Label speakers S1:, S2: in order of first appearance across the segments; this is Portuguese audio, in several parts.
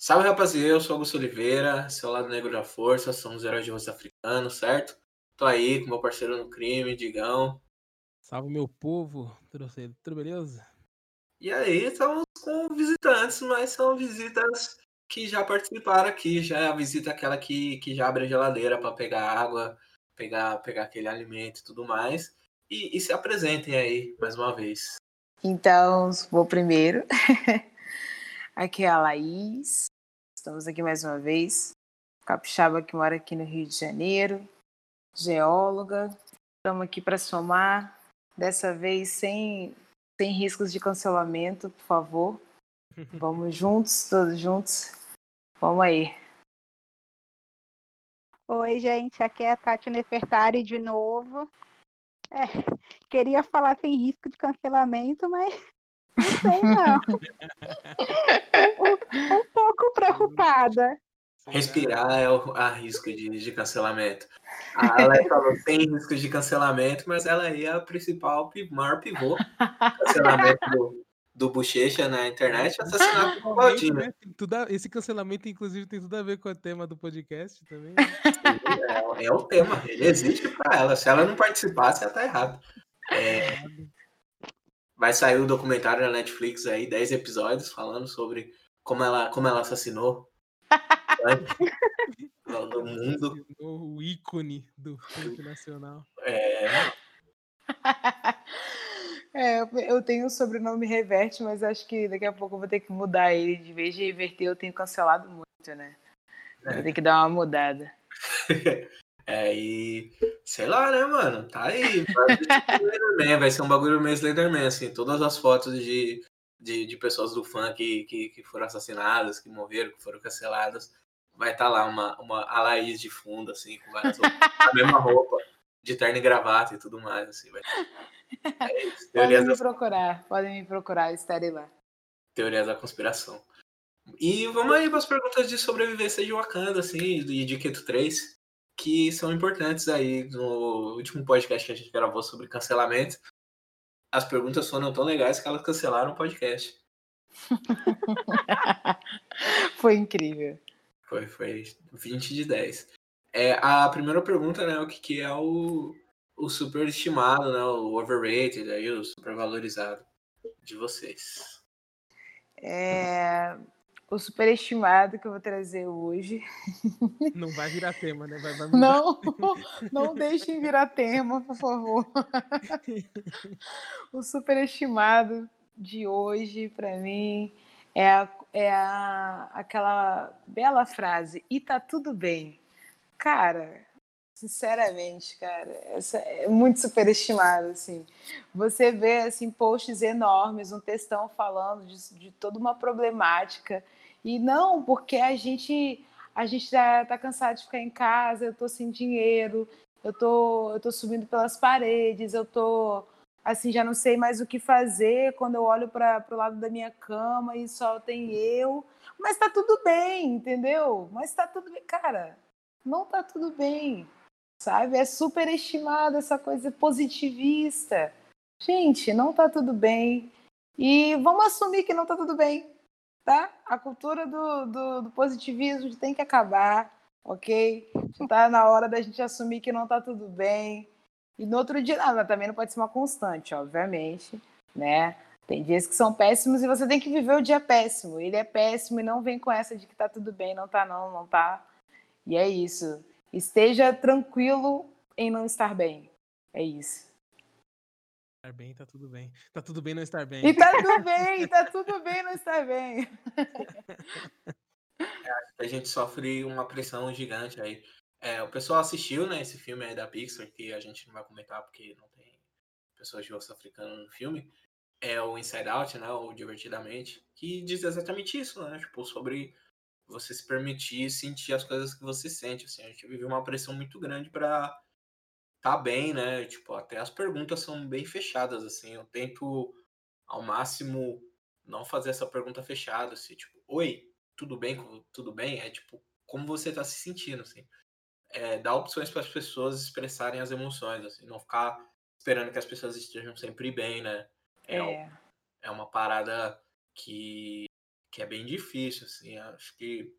S1: Salve rapaziada, eu sou Augusto Oliveira, seu lado negro da força, somos heróis de rosto africano, certo? Tô aí com meu parceiro no crime, Digão.
S2: Salve meu povo, tudo, tudo beleza?
S1: E aí, estamos com visitantes, mas são visitas que já participaram aqui, já é a visita aquela que, que já abre a geladeira para pegar água, pegar, pegar aquele alimento e tudo mais. E, e se apresentem aí mais uma vez.
S3: Então, vou primeiro. Aqui é a Laís. Estamos aqui mais uma vez. Capixaba que mora aqui no Rio de Janeiro. Geóloga. Estamos aqui para somar. Dessa vez sem, sem riscos de cancelamento, por favor. Vamos juntos, todos juntos. Vamos aí.
S4: Oi, gente. Aqui é a Tati Nefertari de novo. É, queria falar sem risco de cancelamento, mas não sei, não. um, um, pouco preocupada.
S1: Respirar é o a risco de, de cancelamento. A ela falou sem risco de cancelamento, mas ela aí é a principal, maior pivô cancelamento do, do Bochecha na internet, assassinato do Claudinho. Né?
S2: Esse cancelamento, inclusive, tem tudo a ver com o tema do podcast também.
S1: Sim, é, é, o tema, ele existe para ela. Se ela não participasse, ela tá errado. É, vai sair o documentário na Netflix aí, 10 episódios, falando sobre como ela, como ela assassinou
S2: no mundo. O ícone do funk nacional.
S1: É.
S3: É, eu tenho o sobrenome Reverte, mas acho que daqui a pouco eu vou ter que mudar ele. De vez de reverter, eu tenho cancelado muito, né? É. Vou ter que dar uma mudada.
S1: É, e sei lá, né, mano? Tá aí. Vai ser um bagulho meio Slenderman, assim. Todas as fotos de, de, de pessoas do fã que, que, que, foram assassinadas, que morreram, que foram canceladas. Vai estar tá lá uma, uma a Laís de fundo, assim, com várias a mesma roupa, de terno e gravata e tudo mais, assim. Vai...
S3: É isso. Podem me procurar, podem me procurar, estarei lá.
S1: Teorias da conspiração. E vamos aí para as perguntas de sobrevivência de Wakanda, assim, e de Keto 3 que são importantes aí no último podcast que a gente gravou sobre cancelamento. As perguntas foram tão legais que elas cancelaram o podcast.
S3: foi incrível.
S1: Foi, foi 20 de 10. É, a primeira pergunta, né, o que, que é o, o superestimado, né, o overrated, aí, o supervalorizado de vocês?
S3: É, o superestimado que eu vou trazer hoje.
S2: Não vai virar tema, né? Vai, vai
S3: não, não deixem virar tema, por favor. O superestimado de hoje, para mim, é, a, é a, aquela bela frase: e tá tudo bem. Cara, sinceramente, cara, é muito superestimado, assim. Você vê, assim, posts enormes, um textão falando de, de toda uma problemática e não, porque a gente a gente já tá cansado de ficar em casa, eu tô sem dinheiro, eu tô eu tô subindo pelas paredes, eu tô assim, já não sei mais o que fazer quando eu olho para o lado da minha cama e só tem eu. Mas tá tudo bem, entendeu? Mas tá tudo bem. Cara, não tá tudo bem, sabe? É superestimada essa coisa positivista. Gente, não tá tudo bem. E vamos assumir que não tá tudo bem tá? A cultura do, do, do positivismo tem que acabar, ok? Está na hora da gente assumir que não está tudo bem. E no outro dia, não, também não pode ser uma constante, obviamente, né? Tem dias que são péssimos e você tem que viver o dia péssimo. Ele é péssimo e não vem com essa de que tá tudo bem, não tá não, não tá. E é isso. Esteja tranquilo em não estar bem. É isso
S2: estar bem, tá tudo bem. Tá tudo bem não estar bem.
S3: E tá tudo bem, tá tudo bem não estar bem.
S1: É, a gente sofre uma pressão gigante aí. É, o pessoal assistiu, né, esse filme aí da Pixar, que a gente não vai comentar porque não tem pessoas de osso africano no filme. É o Inside Out, né, o Divertidamente, que diz exatamente isso, né, tipo, sobre você se permitir sentir as coisas que você sente, assim. A gente vive uma pressão muito grande para tá bem, né? Tipo, até as perguntas são bem fechadas, assim. Eu tento ao máximo não fazer essa pergunta fechada, assim, tipo, oi, tudo bem? Tudo bem? É tipo, como você tá se sentindo, assim. É, dar opções para as pessoas expressarem as emoções, assim, não ficar esperando que as pessoas estejam sempre bem, né? É, é. é uma parada que, que é bem difícil, assim. Acho que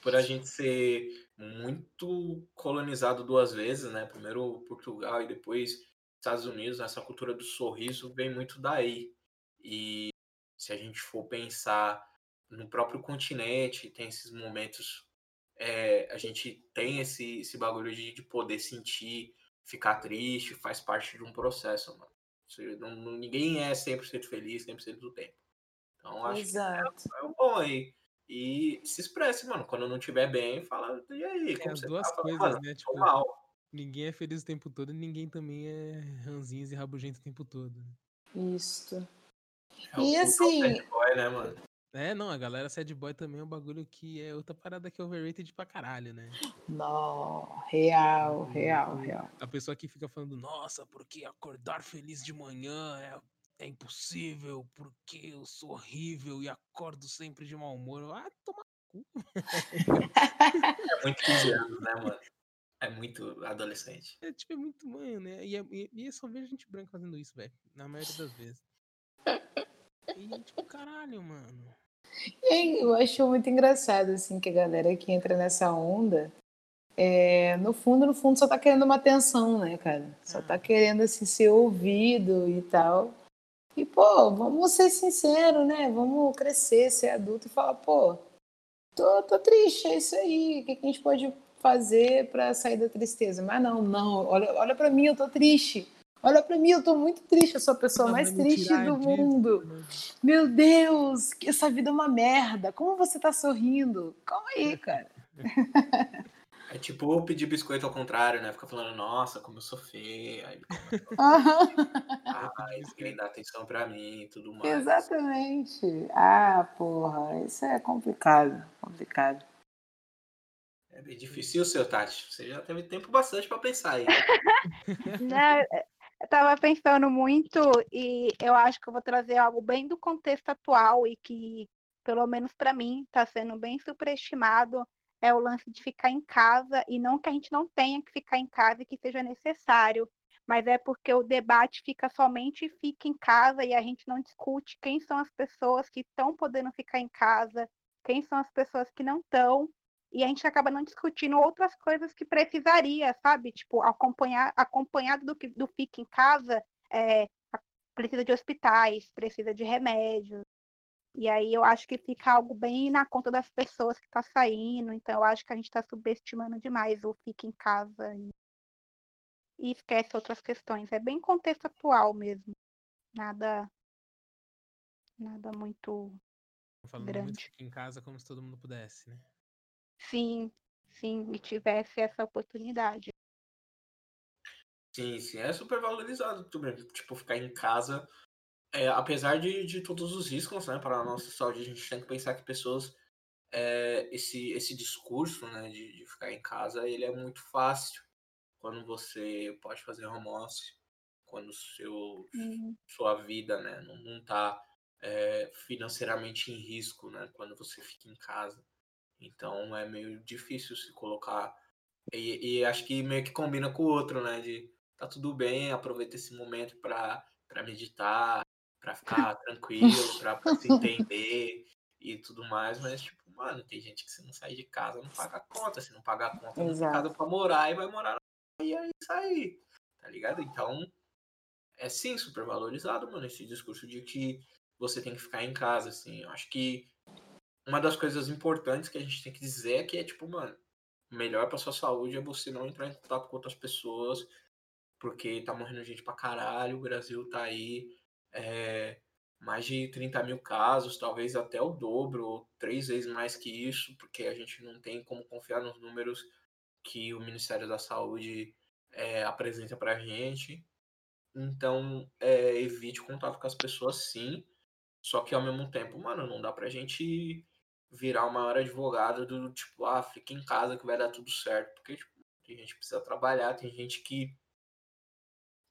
S1: por a gente ser muito colonizado duas vezes, né? Primeiro Portugal e depois Estados Unidos, essa cultura do sorriso vem muito daí. E se a gente for pensar no próprio continente, tem esses momentos, é, a gente tem esse, esse bagulho de, de poder sentir, ficar triste, faz parte de um processo, mano. Não, não, ninguém é 100% feliz 100% do tempo. Então, acho
S3: Exato.
S1: que é, é bom aí. E se expresse, mano. Quando não estiver bem, fala, e aí,
S2: É,
S1: como
S2: as
S1: você
S2: duas
S1: tá? Fala,
S2: coisas,
S1: mano,
S2: né? Tipo,
S1: mal.
S2: ninguém é feliz o tempo todo e ninguém também é ranzinhos e rabugento o tempo todo.
S3: Isto.
S1: É
S3: E assim-
S1: bad boy, né, mano?
S2: É, não, a galera sad boy também é um bagulho que é outra parada que é overrated pra caralho, né?
S3: Não, real,
S2: O-
S3: real, real.
S2: A pessoa que fica falando, nossa, porque acordar feliz de manhã é, é impossível, porque eu sou horrível e acordo sempre de mau humor. Ah, toma cu.
S1: É muito 15 anos, né, mano? É muito adolescente.
S2: É tipo, é muito manho, né? E, é- e, e eu só vejo gente branca fazendo isso, velho. Na maioria das vezes. E tipo, caralho, mano.
S3: E eu acho muito engraçado, assim, que a galera que entra nessa onda, é, no fundo, no fundo, só tá querendo uma atenção, né, cara? Só tá querendo, assim, ser ouvido e tal. E, pô, vamos ser sinceros, né? Vamos crescer, ser adulto e falar, pô, tô, tô triste, é isso aí. O que, que a gente pode fazer pra sair da tristeza? Mas não, não, olha, olha pra mim, eu tô triste. Olha pra mim, eu tô muito triste, eu sou a pessoa
S2: Ela
S3: mais triste do mundo.
S2: né?
S3: Meu Deus, que essa vida é uma merda. Como você tá sorrindo? Calma aí, cara.
S1: É tipo pedir biscoito ao contrário, né? Fica falando, nossa, como eu sou feio. Aí ah, ninguém dá atenção pra mim e tudo mais.
S3: exatamente. Ah, porra, isso é complicado, complicado.
S1: É bem difícil. E o seu, Tati? Você já teve tempo bastante pra pensar aí.
S4: Né, Eu tava pensando muito e eu acho que eu vou trazer algo bem do contexto atual e que, pelo menos para mim, está sendo bem superestimado. É o lance de ficar em casa e não que a gente não tenha que ficar em casa e que seja necessário, mas é porque o debate fica somente fica em casa e a gente não discute quem são as pessoas que estão podendo ficar em casa, quem são as pessoas que não estão e a gente acaba não discutindo outras coisas que precisaria, sabe? Tipo, acompanhar, acompanhado do do fica em casa, é, precisa de hospitais, precisa de remédios. E aí eu acho que fica algo bem na conta das pessoas que está saindo. Então eu acho que a gente está subestimando demais o fica em casa e, e esquece outras questões. É bem contexto atual mesmo. Nada, nada muito
S2: Falando muito
S4: Grande.
S2: fica em casa como se todo mundo pudesse, né?
S4: sim, sim, e tivesse essa oportunidade.
S1: Sim, sim, é super valorizado também. Tipo, ficar em casa, é, apesar de, de todos os riscos, né, para a nossa saúde, a gente tem que pensar que pessoas, é, esse, esse discurso, né, de, de ficar em casa, ele é muito fácil quando você pode fazer home office, quando seu,
S4: Uhum.
S1: sua vida, né, não, não tá é, financeiramente em risco, né, quando você fica em casa. Então é meio difícil se colocar. E, e acho que meio que combina com o outro, né? De tá tudo bem, aproveita esse momento para para meditar, para ficar tranquilo, para se entender e tudo mais. Mas, tipo, mano, tem gente que se não sair de casa não paga a conta. Se não pagar a conta, não tem
S3: Exato.
S1: casa pra morar e vai morar na e é isso aí. Tá ligado? Então, é sim super valorizado, mano, esse discurso de que você tem que ficar em casa, assim. Eu acho que uma das coisas importantes que a gente tem que dizer é que é tipo, mano, o melhor pra sua saúde é você não entrar em contato com outras pessoas, porque tá morrendo gente pra caralho, o Brasil tá aí, é, mais de 30 mil casos, talvez até o dobro, ou três vezes mais que isso, porque a gente não tem como confiar nos números que o Ministério da Saúde é, apresenta pra gente. Então, é, evite contato com as pessoas sim, só que ao mesmo tempo, mano, não dá pra gente virar o maior advogado do tipo, ah, fica em casa que vai dar tudo certo. Porque, tipo, gente precisa trabalhar, tem gente que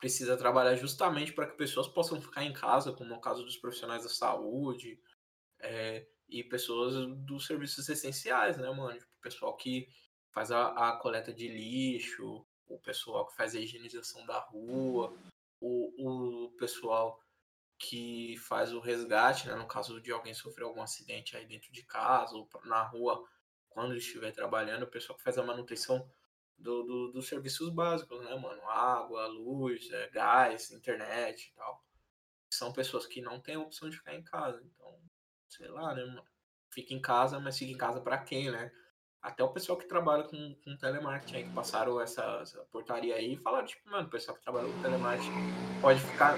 S1: precisa trabalhar justamente para que pessoas possam ficar em casa, como é o caso dos profissionais da saúde, é, e pessoas dos serviços essenciais, né, mano? Tipo, o pessoal que faz a, a coleta de lixo, o pessoal que faz a higienização da rua, o, o pessoal que faz o resgate, né, no caso de alguém sofrer algum acidente aí dentro de casa ou na rua, quando estiver trabalhando, o pessoal que faz a manutenção do, do, dos serviços básicos, né, mano? Água, luz, é, gás, internet e tal. São pessoas que não têm opção de ficar em casa. Então, sei lá, né, mano? Fica em casa, mas fica em casa para quem, né? Até o pessoal que trabalha com, com telemarketing aí, que passaram essa, essa portaria aí, falaram, tipo, mano, o pessoal que trabalha com telemarketing pode ficar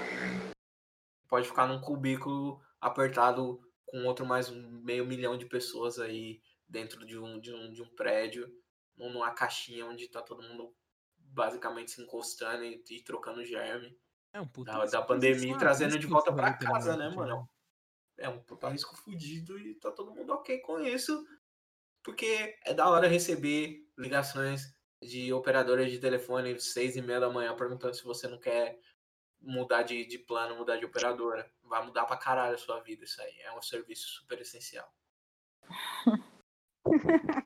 S1: pode ficar num cubículo apertado com outro mais um meio milhão de pessoas aí dentro de um, de um, de um prédio, numa caixinha onde tá todo mundo basicamente se encostando e, e trocando germe.
S2: É um puta
S1: da, da pandemia e trazendo de volta para casa, né, mano? É um puta risco fudido e tá todo mundo ok com isso. Porque é da hora receber ligações de operadoras de telefone seis e meia da manhã perguntando se você não quer mudar de, de plano, mudar de operadora. Vai mudar pra caralho a sua vida isso aí. É um serviço super essencial.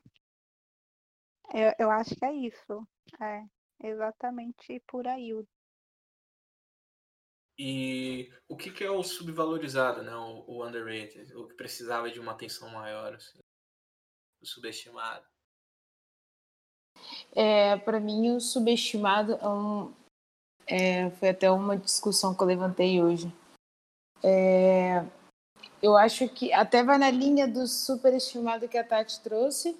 S4: eu, eu acho que é isso. É exatamente por aí.
S1: E o que, que é o subvalorizado, né? O, o, underrated, o que precisava de uma atenção maior, assim, o subestimado.
S3: É, para mim, o subestimado é um, é, foi até uma discussão que eu levantei hoje. É, eu acho que até vai na linha do superestimado que a Tati trouxe,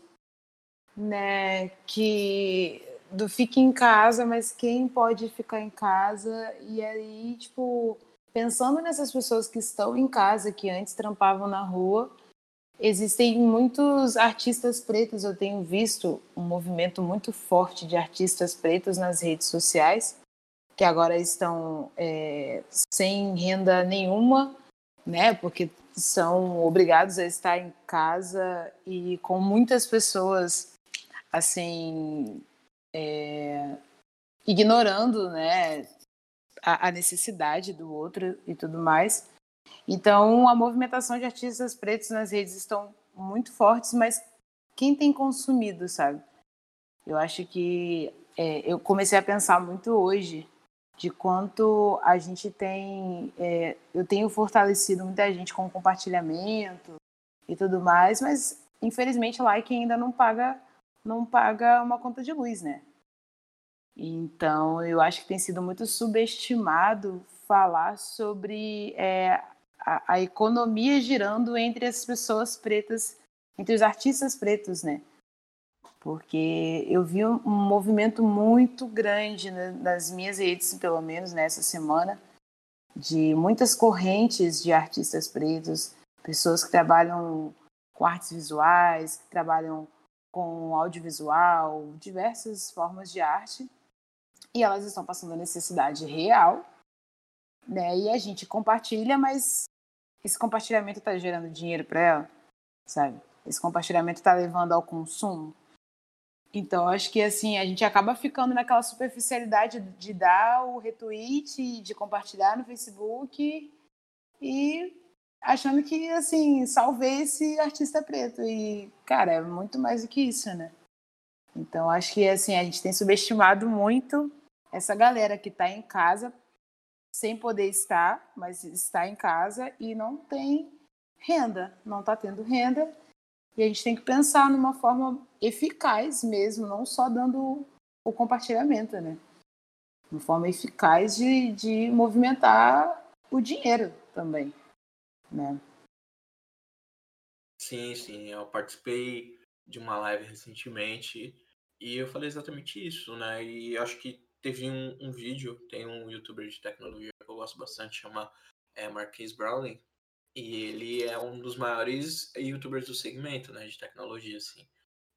S3: né? Que do fique em casa, mas quem pode ficar em casa? E aí, tipo, pensando nessas pessoas que estão em casa, que antes trampavam na rua, existem muitos artistas pretos. Eu tenho visto um movimento muito forte de artistas pretos nas redes sociais que agora estão é, sem renda nenhuma, né? Porque são obrigados a estar em casa e com muitas pessoas assim é, ignorando, né? A, a necessidade do outro e tudo mais. Então, a movimentação de artistas pretos nas redes estão muito fortes, mas quem tem consumido, sabe? Eu acho que é, eu comecei a pensar muito hoje de quanto a gente tem. É, eu tenho fortalecido muita gente com compartilhamento e tudo mais, mas infelizmente like ainda não paga não paga uma conta de luz, né? Então eu acho que tem sido muito subestimado falar sobre é, a, a economia girando entre as pessoas pretas, entre os artistas pretos, né? porque eu vi um, movimento muito grande nas minhas redes, pelo menos nessa semana, de muitas correntes de artistas pretos, pessoas que trabalham com artes visuais, que trabalham com audiovisual, diversas formas de arte, e elas estão passando a necessidade real, né? E a gente compartilha, mas esse compartilhamento está gerando dinheiro para ela, sabe? Esse compartilhamento está levando ao consumo. Então, acho que assim, a gente acaba ficando naquela superficialidade de dar o retweet, de compartilhar no Facebook e achando que, assim, salvei esse artista preto. E, cara, é muito mais do que isso, né? Então, acho que, assim, a gente tem subestimado muito essa galera que está em casa sem poder estar, mas está em casa e não tem renda, não está tendo renda e a gente tem que pensar numa forma eficaz mesmo, não só dando o compartilhamento, né? Uma forma eficaz de, de movimentar o dinheiro também, né?
S1: Sim, sim. Eu participei de uma live recentemente e eu falei exatamente isso, né? E acho que teve um, um vídeo, tem um youtuber de tecnologia que eu gosto bastante, chama é, Marquise Browning, e ele é um dos maiores youtubers do segmento, né, de tecnologia, assim.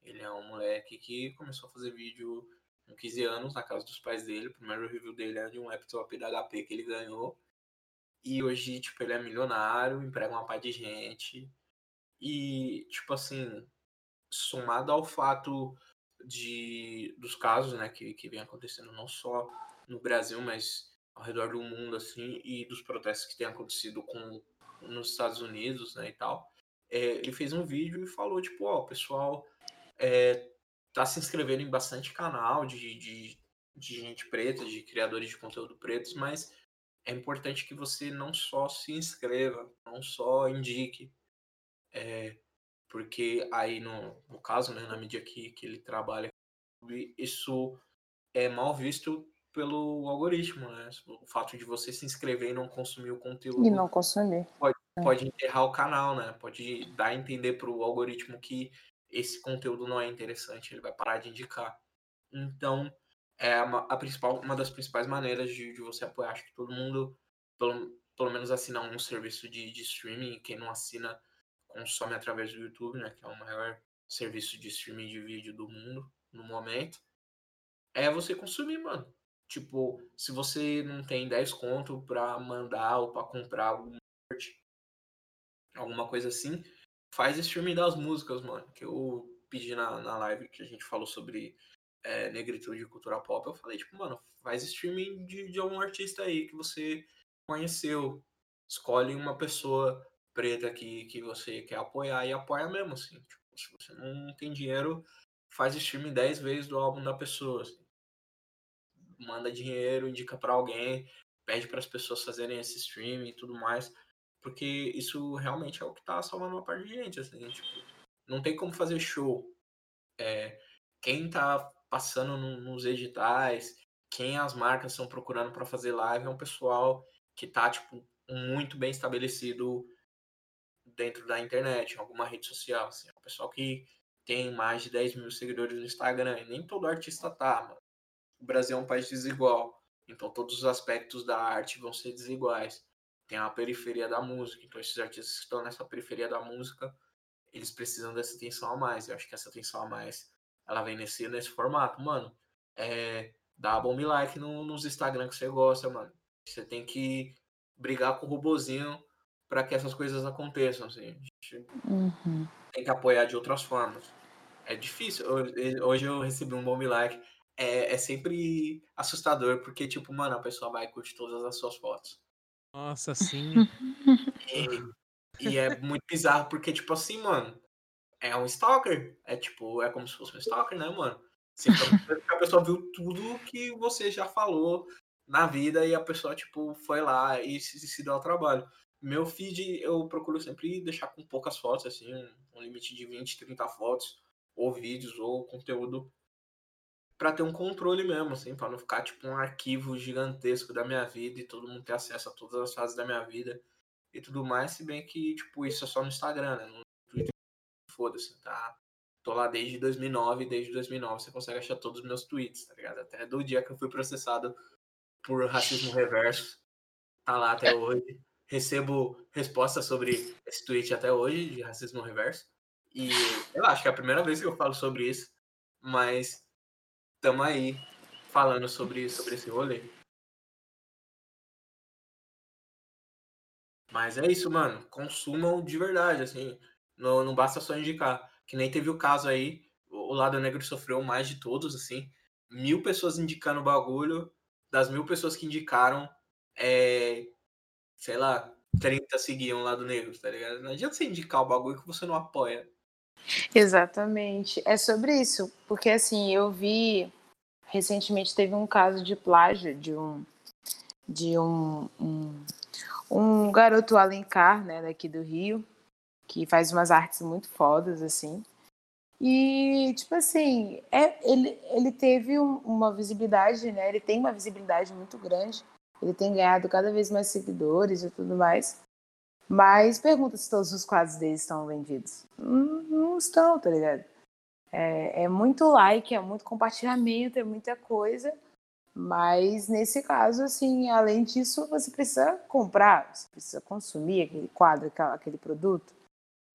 S1: Ele é um moleque que começou a fazer vídeo com 15 anos na casa dos pais dele. O primeiro review dele é de um laptop da HP que ele ganhou. E hoje, tipo, ele é milionário, emprega uma par de gente. E, tipo assim, somado ao fato de dos casos, né, que, que vem acontecendo não só no Brasil, mas ao redor do mundo, assim, e dos protestos que têm acontecido com nos Estados Unidos, né, e tal, é, ele fez um vídeo e falou, tipo, ó, o pessoal é, tá se inscrevendo em bastante canal de, de, de gente preta, de criadores de conteúdo pretos, mas é importante que você não só se inscreva, não só indique, é, porque aí no, no caso, né, na mídia que, que ele trabalha, isso é mal visto pelo algoritmo, né? O fato de você se inscrever e não consumir o conteúdo.
S3: E não consumir.
S1: Pode, é. pode enterrar o canal, né? Pode dar a entender para o algoritmo que esse conteúdo não é interessante, ele vai parar de indicar. Então, é uma, a principal, uma das principais maneiras de, de você apoiar. Acho que todo mundo, pelo, pelo menos, assina um serviço de, de streaming. Quem não assina, consome através do YouTube, né? Que é o maior serviço de streaming de vídeo do mundo no momento. É você consumir, mano. Tipo, se você não tem 10 conto pra mandar ou pra comprar algum alguma coisa assim, faz streaming das músicas, mano. Que eu pedi na, na live que a gente falou sobre é, negritude e cultura pop. Eu falei, tipo, mano, faz streaming de, de algum artista aí que você conheceu. Escolhe uma pessoa preta que, que você quer apoiar e apoia mesmo, assim. Tipo, se você não tem dinheiro, faz streaming 10 vezes do álbum da pessoa. Assim manda dinheiro, indica para alguém, pede para as pessoas fazerem esse stream e tudo mais, porque isso realmente é o que tá salvando uma parte de gente, assim, tipo, não tem como fazer show. É, quem tá passando no, nos editais, quem as marcas estão procurando para fazer live é um pessoal que tá, tipo, muito bem estabelecido dentro da internet, em alguma rede social, assim, é um pessoal que tem mais de 10 mil seguidores no Instagram, e nem todo artista tá, mano o Brasil é um país desigual, então todos os aspectos da arte vão ser desiguais. Tem a periferia da música, então esses artistas que estão nessa periferia da música, eles precisam dessa atenção a mais. Eu acho que essa atenção a mais, ela vem nesse, nesse formato. Mano, é, dá bom like no, nos Instagram que você gosta, mano. Você tem que brigar com o robozinho para que essas coisas aconteçam, assim.
S3: Uhum.
S1: Tem que apoiar de outras formas. É difícil. Hoje eu recebi um bom like é, é sempre assustador, porque, tipo, mano, a pessoa vai curtir todas as suas fotos.
S2: Nossa, sim.
S1: e, e é muito bizarro, porque, tipo assim, mano, é um stalker. É tipo, é como se fosse um stalker, né, mano? Assim, a pessoa viu tudo que você já falou na vida e a pessoa, tipo, foi lá e se, se deu ao trabalho. Meu feed eu procuro sempre deixar com poucas fotos, assim, um, limite de 20, 30 fotos, ou vídeos, ou conteúdo para ter um controle mesmo, assim, para não ficar tipo um arquivo gigantesco da minha vida e todo mundo ter acesso a todas as fases da minha vida e tudo mais, se bem que tipo isso é só no Instagram, né? Twitter, foda-se, tá? Tô lá desde 2009, desde 2009 você consegue achar todos os meus tweets, tá ligado? Até do dia que eu fui processado por racismo reverso, tá lá até hoje. Recebo respostas sobre esse tweet até hoje de racismo reverso. E eu acho que é a primeira vez que eu falo sobre isso, mas estamos aí falando sobre, sobre esse rolê. Mas é isso, mano. Consumam de verdade, assim. Não, não basta só indicar. Que nem teve o caso aí, o lado negro sofreu mais de todos, assim. Mil pessoas indicando o bagulho. Das mil pessoas que indicaram, é, sei lá, 30 seguiam o lado negro, tá ligado? Não adianta você indicar o bagulho que você não apoia.
S3: Exatamente. É sobre isso. Porque assim, eu vi. Recentemente teve um caso de plágio de um. De um, um, um garoto Alencar, né, daqui do Rio, que faz umas artes muito fodas, assim. E, tipo assim, é, ele, ele teve um, uma visibilidade, né? Ele tem uma visibilidade muito grande. Ele tem ganhado cada vez mais seguidores e tudo mais. Mas pergunta se todos os quadros dele estão vendidos. Não, não estão, tá ligado? É, é, muito like, é muito compartilhamento, é muita coisa. Mas nesse caso, assim, além disso, você precisa comprar, você precisa consumir aquele quadro, aquele produto.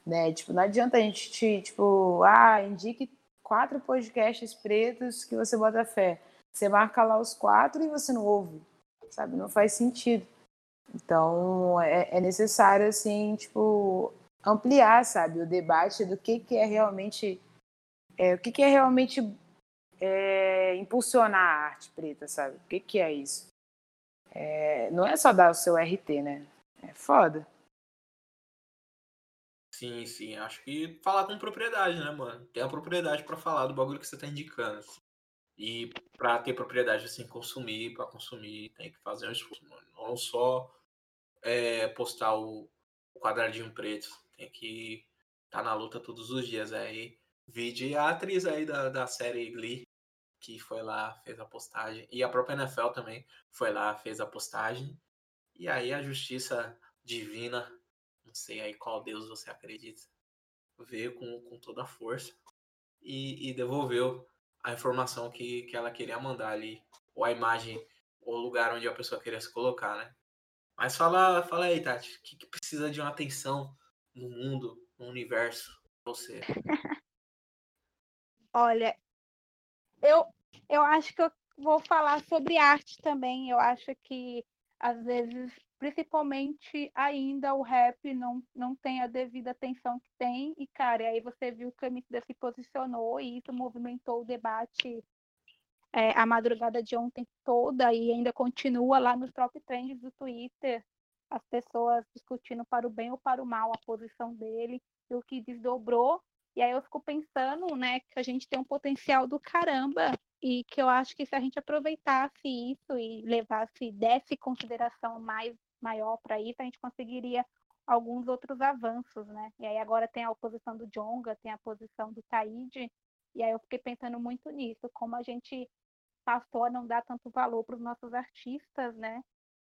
S3: Né? Tipo, não adianta a gente te, tipo, ah, indique quatro podcasts pretos que você bota fé. Você marca lá os quatro e você não ouve, sabe? Não faz sentido. Então, é, é necessário, assim, tipo, ampliar, sabe, o debate do que, que é realmente, é, o que, que é realmente é, impulsionar a arte preta, sabe? O que, que é isso? É, não é só dar o seu RT, né? É foda.
S1: Sim, sim. Acho que falar com propriedade, né, mano? Tem a propriedade para falar do bagulho que você tá indicando. E para ter propriedade assim, consumir, para consumir, tem que fazer um esforço, mano. Não só é, postar o, quadradinho preto, tem que tá na luta todos os dias. Aí, vide a atriz aí da, da série Glee, que foi lá, fez a postagem. E a própria NFL também foi lá, fez a postagem. E aí a justiça divina, não sei aí qual Deus você acredita, veio com, com toda a força e, e devolveu a informação que, que ela queria mandar ali, ou a imagem, ou o lugar onde a pessoa queria se colocar, né? Mas fala, fala aí, Tati, o que, que precisa de uma atenção no mundo, no universo, você?
S4: Olha, eu, eu acho que eu vou falar sobre arte também. Eu acho que, às vezes, principalmente ainda o rap não, não tem a devida atenção que tem. E, cara, aí você viu que o Emicida se posicionou e isso movimentou o debate é, a madrugada de ontem toda e ainda continua lá nos top trends do Twitter, as pessoas discutindo para o bem ou para o mal a posição dele e o que desdobrou. E aí eu fico pensando, né, que a gente tem um potencial do caramba e que eu acho que se a gente aproveitasse isso e levasse, desse consideração mais maior para isso, a gente conseguiria alguns outros avanços, né? E aí agora tem a oposição do Jonga, tem a posição do Taíde, e aí eu fiquei pensando muito nisso, como a gente passou a não dar tanto valor para os nossos artistas, né?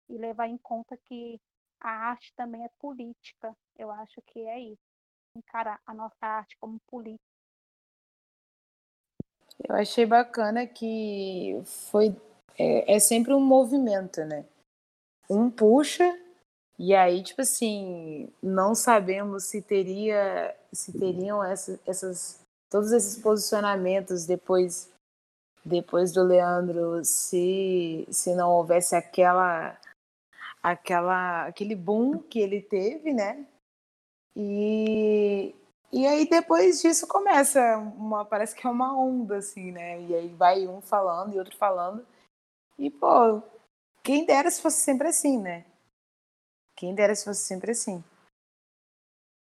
S4: E levar em conta que a arte também é política. Eu acho que é isso. Encarar a nossa arte como política.
S3: Eu achei bacana que foi é, é sempre um movimento, né? Um puxa e aí tipo assim não sabemos se teria se teriam essa, essas todos esses posicionamentos depois depois do Leandro se se não houvesse aquela aquela aquele boom que ele teve né? E e aí depois disso começa uma parece que é uma onda assim né? E aí vai um falando e outro falando. E pô quem dera se fosse sempre assim, né? Quem dera se fosse sempre assim.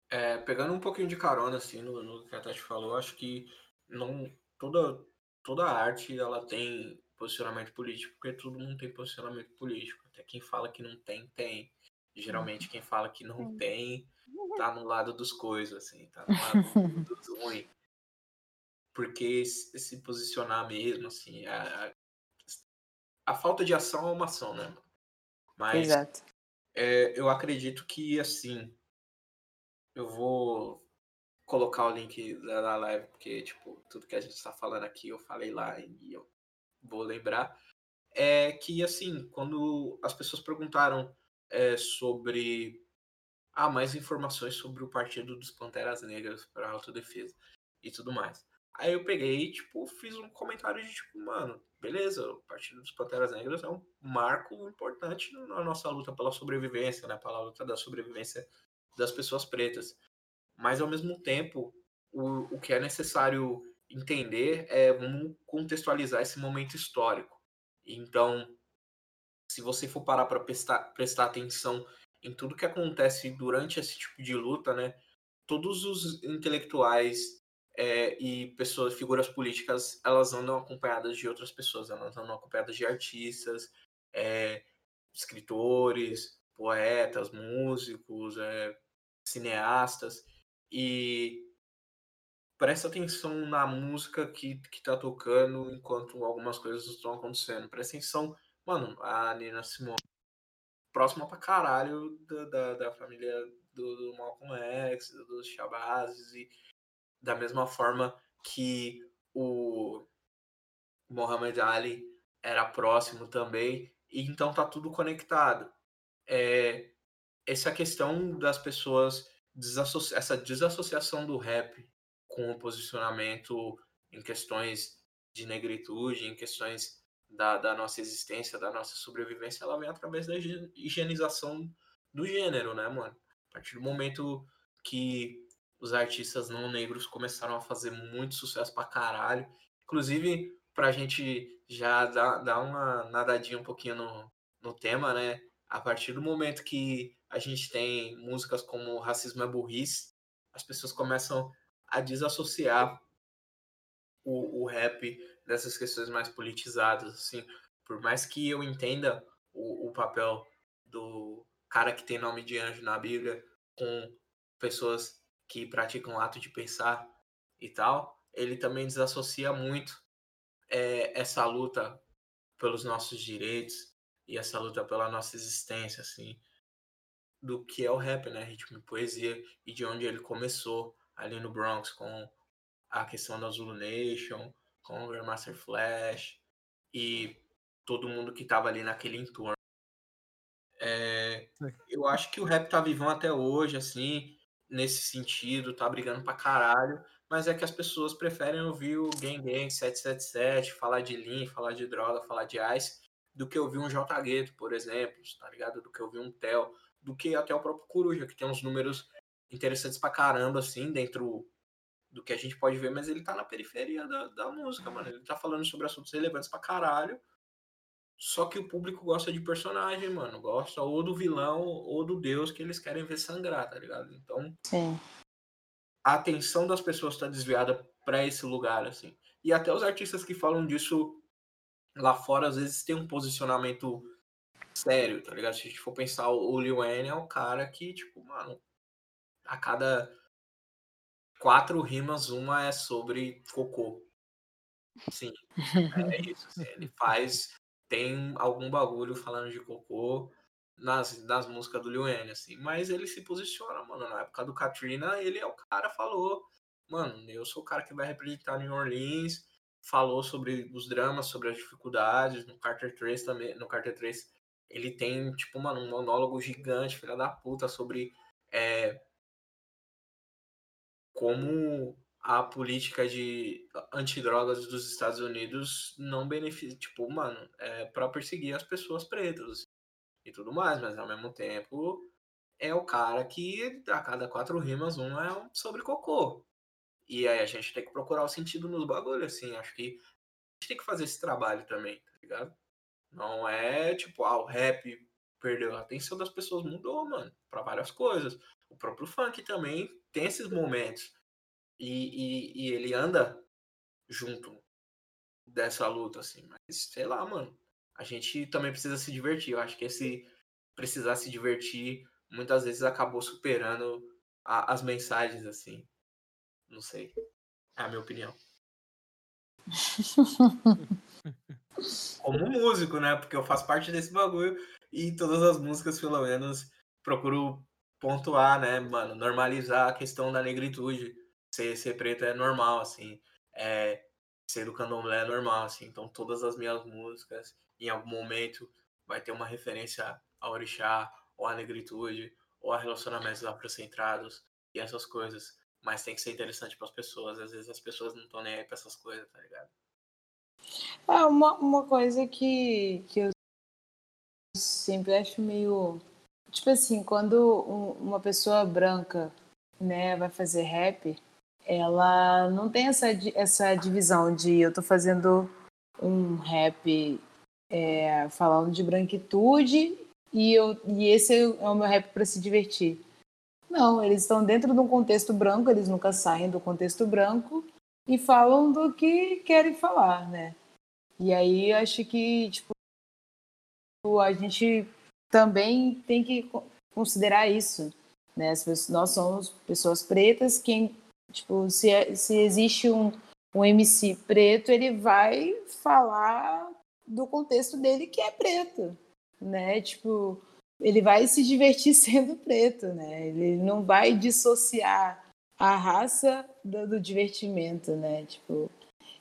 S1: É, pegando um pouquinho de carona, assim, no, no que a Tati falou, acho que não toda, toda arte ela tem posicionamento político, porque todo mundo tem posicionamento político. Até quem fala que não tem, tem. geralmente quem fala que não tem, tá no lado dos coisas, assim, tá no lado dos ruins. Porque se posicionar mesmo, assim, a, a falta de ação é uma ação, né? Mas Exato. É, eu acredito que, assim, eu vou colocar o link da live, porque, tipo, tudo que a gente está falando aqui eu falei lá e eu vou lembrar. É que, assim, quando as pessoas perguntaram é, sobre. Ah, mais informações sobre o Partido dos Panteras Negras para autodefesa e tudo mais. Aí eu peguei e, tipo, fiz um comentário de, tipo, mano, beleza, o Partido dos Panteras Negras é um marco importante na nossa luta pela sobrevivência, né? Pela luta da sobrevivência das pessoas pretas. Mas, ao mesmo tempo, o, o que é necessário entender é vamos contextualizar esse momento histórico. Então, se você for parar para prestar, prestar atenção em tudo que acontece durante esse tipo de luta, né? Todos os intelectuais é, e pessoas, figuras políticas, elas andam acompanhadas de outras pessoas, elas andam acompanhadas de artistas, é, escritores, poetas, músicos, é, cineastas, e presta atenção na música que, que tá tocando enquanto algumas coisas estão acontecendo. Presta atenção, mano, a Nina Simone, próxima pra caralho da, da, da família do, do Malcolm X, dos Shabazz, e da mesma forma que o Muhammad Ali era próximo também, e então tá tudo conectado. É, essa questão das pessoas, essa desassociação do rap com o posicionamento em questões de negritude, em questões da, da nossa existência, da nossa sobrevivência, ela vem através da higienização do gênero, né, mano? A partir do momento que os artistas não negros começaram a fazer muito sucesso pra caralho. Inclusive, pra gente já dar, dar uma nadadinha um pouquinho no, no tema, né? A partir do momento que a gente tem músicas como Racismo é Burrice, as pessoas começam a desassociar o, o rap dessas questões mais politizadas, assim. Por mais que eu entenda o, o papel do cara que tem nome de anjo na Bíblia com pessoas que praticam ato de pensar e tal, ele também desassocia muito é, essa luta pelos nossos direitos e essa luta pela nossa existência, assim, do que é o rap, né? Ritmo e poesia e de onde ele começou ali no Bronx com a questão da Zulu Nation, com o Grandmaster Flash e todo mundo que tava ali naquele entorno. É, eu acho que o rap tá vivão até hoje, assim, nesse sentido, tá brigando pra caralho, mas é que as pessoas preferem ouvir o Gang Gang 777, falar de Lean, falar de droga, falar de Ice, do que ouvir um J por exemplo, tá ligado? Do que ouvir um Tel, do que até o próprio Coruja, que tem uns números interessantes pra caramba, assim, dentro do que a gente pode ver, mas ele tá na periferia da, da música, mano. Ele tá falando sobre assuntos relevantes pra caralho. Só que o público gosta de personagem, mano. Gosta ou do vilão ou do deus que eles querem ver sangrar, tá ligado? Então,
S3: Sim.
S1: a atenção das pessoas tá desviada para esse lugar, assim. E até os artistas que falam disso lá fora, às vezes, tem um posicionamento sério, tá ligado? Se a gente for pensar, o Lil Wayne é o cara que, tipo, mano, a cada quatro rimas, uma é sobre cocô. Sim, é isso. Assim, ele faz, tem algum bagulho falando de cocô nas, nas músicas do Lil Wayne, assim. Mas ele se posiciona, mano. Na época do Katrina, ele é o cara falou, mano, eu sou o cara que vai representar New Orleans. Falou sobre os dramas, sobre as dificuldades. No Carter 3 também, no Carter 3, ele tem, tipo, mano, um monólogo gigante, filha da puta, sobre é, como a política de antidrogas dos Estados Unidos não beneficia, tipo, mano, é para perseguir as pessoas pretas e tudo mais, mas ao mesmo tempo é o cara que a cada quatro rimas um é sobre cocô. E aí a gente tem que procurar o sentido nos bagulhos, assim, acho que a gente tem que fazer esse trabalho também, tá ligado? Não é tipo, ah, o rap perdeu a atenção das pessoas, mudou, mano, para várias coisas. O próprio funk também tem esses momentos. E, e, e, ele anda junto dessa luta, assim. Mas, sei lá, mano. A gente também precisa se divertir. Eu acho que esse precisar se divertir muitas vezes acabou superando a, as mensagens, assim. Não sei. É a minha opinião. Como músico, né? Porque eu faço parte desse bagulho e todas as músicas, pelo menos, procuro pontuar, né, mano? Normalizar a questão da negritude ser, ser preto é normal, assim. É, ser do candomblé é normal, assim. Então todas as minhas músicas, em algum momento, vai ter uma referência ao orixá, ou à negritude, ou a relacionamentos afrocentrados e essas coisas. Mas tem que ser interessante para as pessoas. Às vezes as pessoas não estão nem aí pra essas coisas, tá ligado?
S3: É uma, uma coisa que, que eu sempre acho meio. Tipo assim, quando um, uma pessoa branca né, vai fazer rap, ela não tem essa, essa divisão de eu tô fazendo um rap é, falando de branquitude e, eu, e esse é o meu rap para se divertir. Não, eles estão dentro de um contexto branco, eles nunca saem do contexto branco e falam do que querem falar, né? E aí acho que tipo a gente também tem que considerar isso, né? Nós somos pessoas pretas, quem Tipo, se, é, se existe um, um MC preto, ele vai falar do contexto dele que é preto, né? Tipo, ele vai se divertir sendo preto, né? Ele não vai dissociar a raça do, do divertimento, né? Tipo,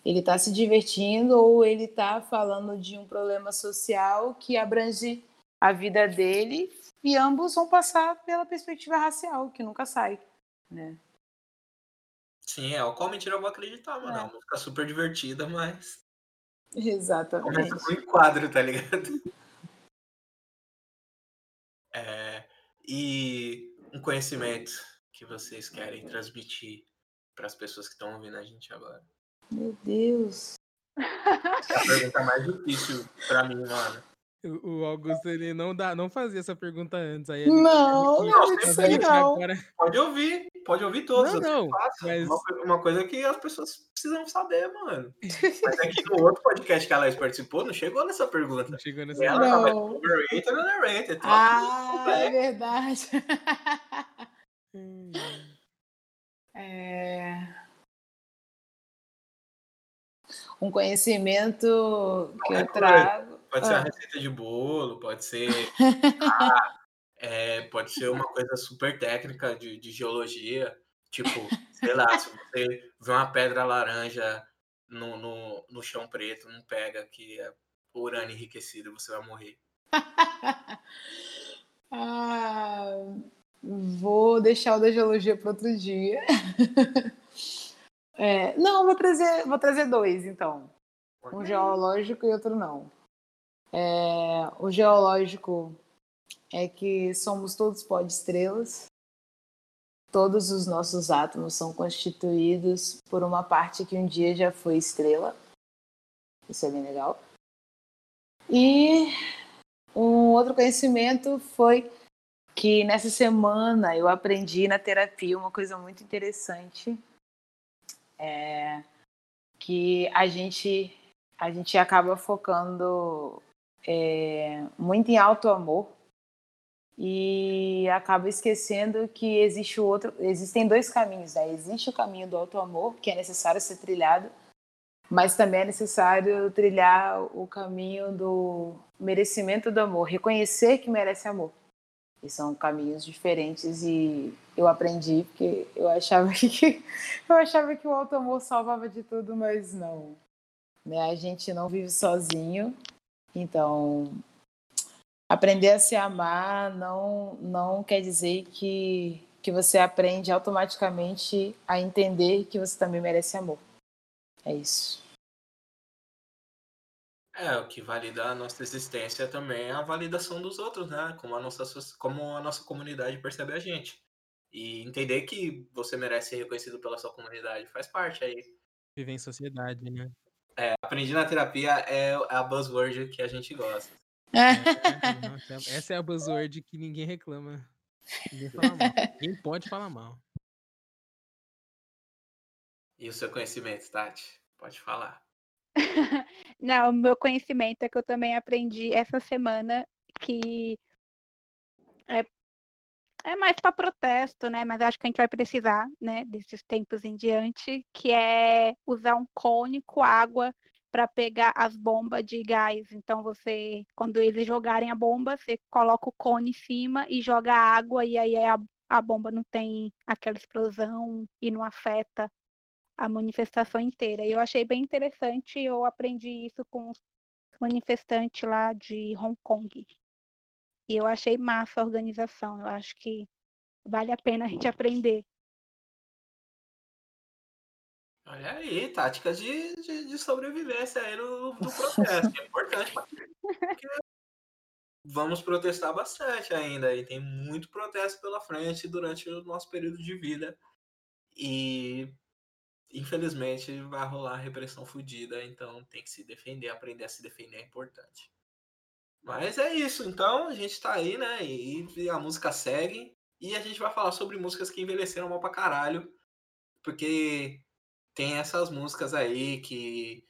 S3: ele está se divertindo ou ele está falando de um problema social que abrange a vida dele e ambos vão passar pela perspectiva racial, que nunca sai, né?
S1: Sim, é, o qual mentira eu vou acreditar, mano. É uma música super divertida, mas.
S3: Exatamente.
S1: Começa com um enquadro, tá ligado? É, e um conhecimento que vocês querem transmitir para as pessoas que estão ouvindo a gente agora.
S3: Meu Deus.
S1: É a pergunta mais difícil para mim, mano.
S2: O Augusto, ele não, dá, não fazia essa pergunta antes. Aí
S3: ele, não, ele, não, não.
S1: Agora... Pode ouvir, pode ouvir todos.
S2: Não, não.
S1: Mas... Uma, uma, coisa que as pessoas precisamos saber, mano. Mas aqui no outro podcast que a Laís participou, não chegou nessa pergunta.
S2: Não chegou nessa
S1: ela tava
S3: Não.
S1: overrated ou underrated. Troca
S3: Ah, é verdade. É... Um conhecimento que eu
S1: Qualquer coisa.
S3: trago.
S1: Pode ser uma
S3: Ah.
S1: receita de bolo, pode ser. ah, é, pode ser uma coisa super técnica de, de geologia. Tipo, sei lá, se você vê uma pedra laranja no, no, no chão preto, não pega que é urânio enriquecido, você vai morrer.
S3: Ah, vou deixar o da geologia para outro dia. É, não, vou trazer, vou trazer dois, então. Um geológico e outro não. É, o geológico é que somos todos pó de estrelas. Todos os nossos átomos são constituídos por uma parte que um dia já foi estrela. Isso é bem legal. E um outro conhecimento foi que nessa semana eu aprendi na terapia uma coisa muito interessante. É que a gente a gente acaba focando é, muito em auto amor e acaba esquecendo que existe o outro existem dois caminhos né? existe o caminho do auto amor que é necessário ser trilhado mas também é necessário trilhar o caminho do merecimento do amor reconhecer que merece amor e são caminhos diferentes e eu aprendi porque eu achava que eu achava que o auto amor salvava de tudo mas não né? A gente não vive sozinho, então aprender a se amar não não quer dizer que que você aprende automaticamente a entender que você também merece amor. É isso.
S1: É, o que valida a nossa existência também é a validação dos outros, né? Como a nossa, como a nossa comunidade percebe a gente. E entender que você merece ser reconhecido pela sua comunidade faz parte aí.
S2: Viver em sociedade, né?
S1: Aprendi na terapia é a buzzword que a gente gosta.
S2: É, nossa, essa é a buzzword que ninguém reclama. Ninguém fala mal. Ninguém pode falar mal.
S1: E o seu conhecimento, Tati? Pode falar.
S4: Não, o meu conhecimento é que eu também aprendi essa semana que é, é mais para protesto, né? Mas acho que a gente vai precisar, né, desses tempos em diante, que é usar um cone com água para pegar as bombas de gás. Então você, quando eles jogarem a bomba, você coloca o cone em cima e joga água e aí a, a bomba não tem aquela explosão e não afeta a manifestação inteira. Eu achei bem interessante, eu aprendi isso com os manifestantes lá de Hong Kong. E eu achei massa a organização, eu acho que vale a pena a gente aprender.
S1: Olha aí, táticas de, de, de sobrevivência aí no, no protesto. É importante. Porque vamos protestar bastante ainda. E tem muito protesto pela frente durante o nosso período de vida. E infelizmente vai rolar repressão fodida. Então tem que se defender, aprender a se defender é importante. Mas é isso, então a gente tá aí, né? E, e a música segue. E a gente vai falar sobre músicas que envelheceram mal pra caralho. Porque tem essas músicas aí que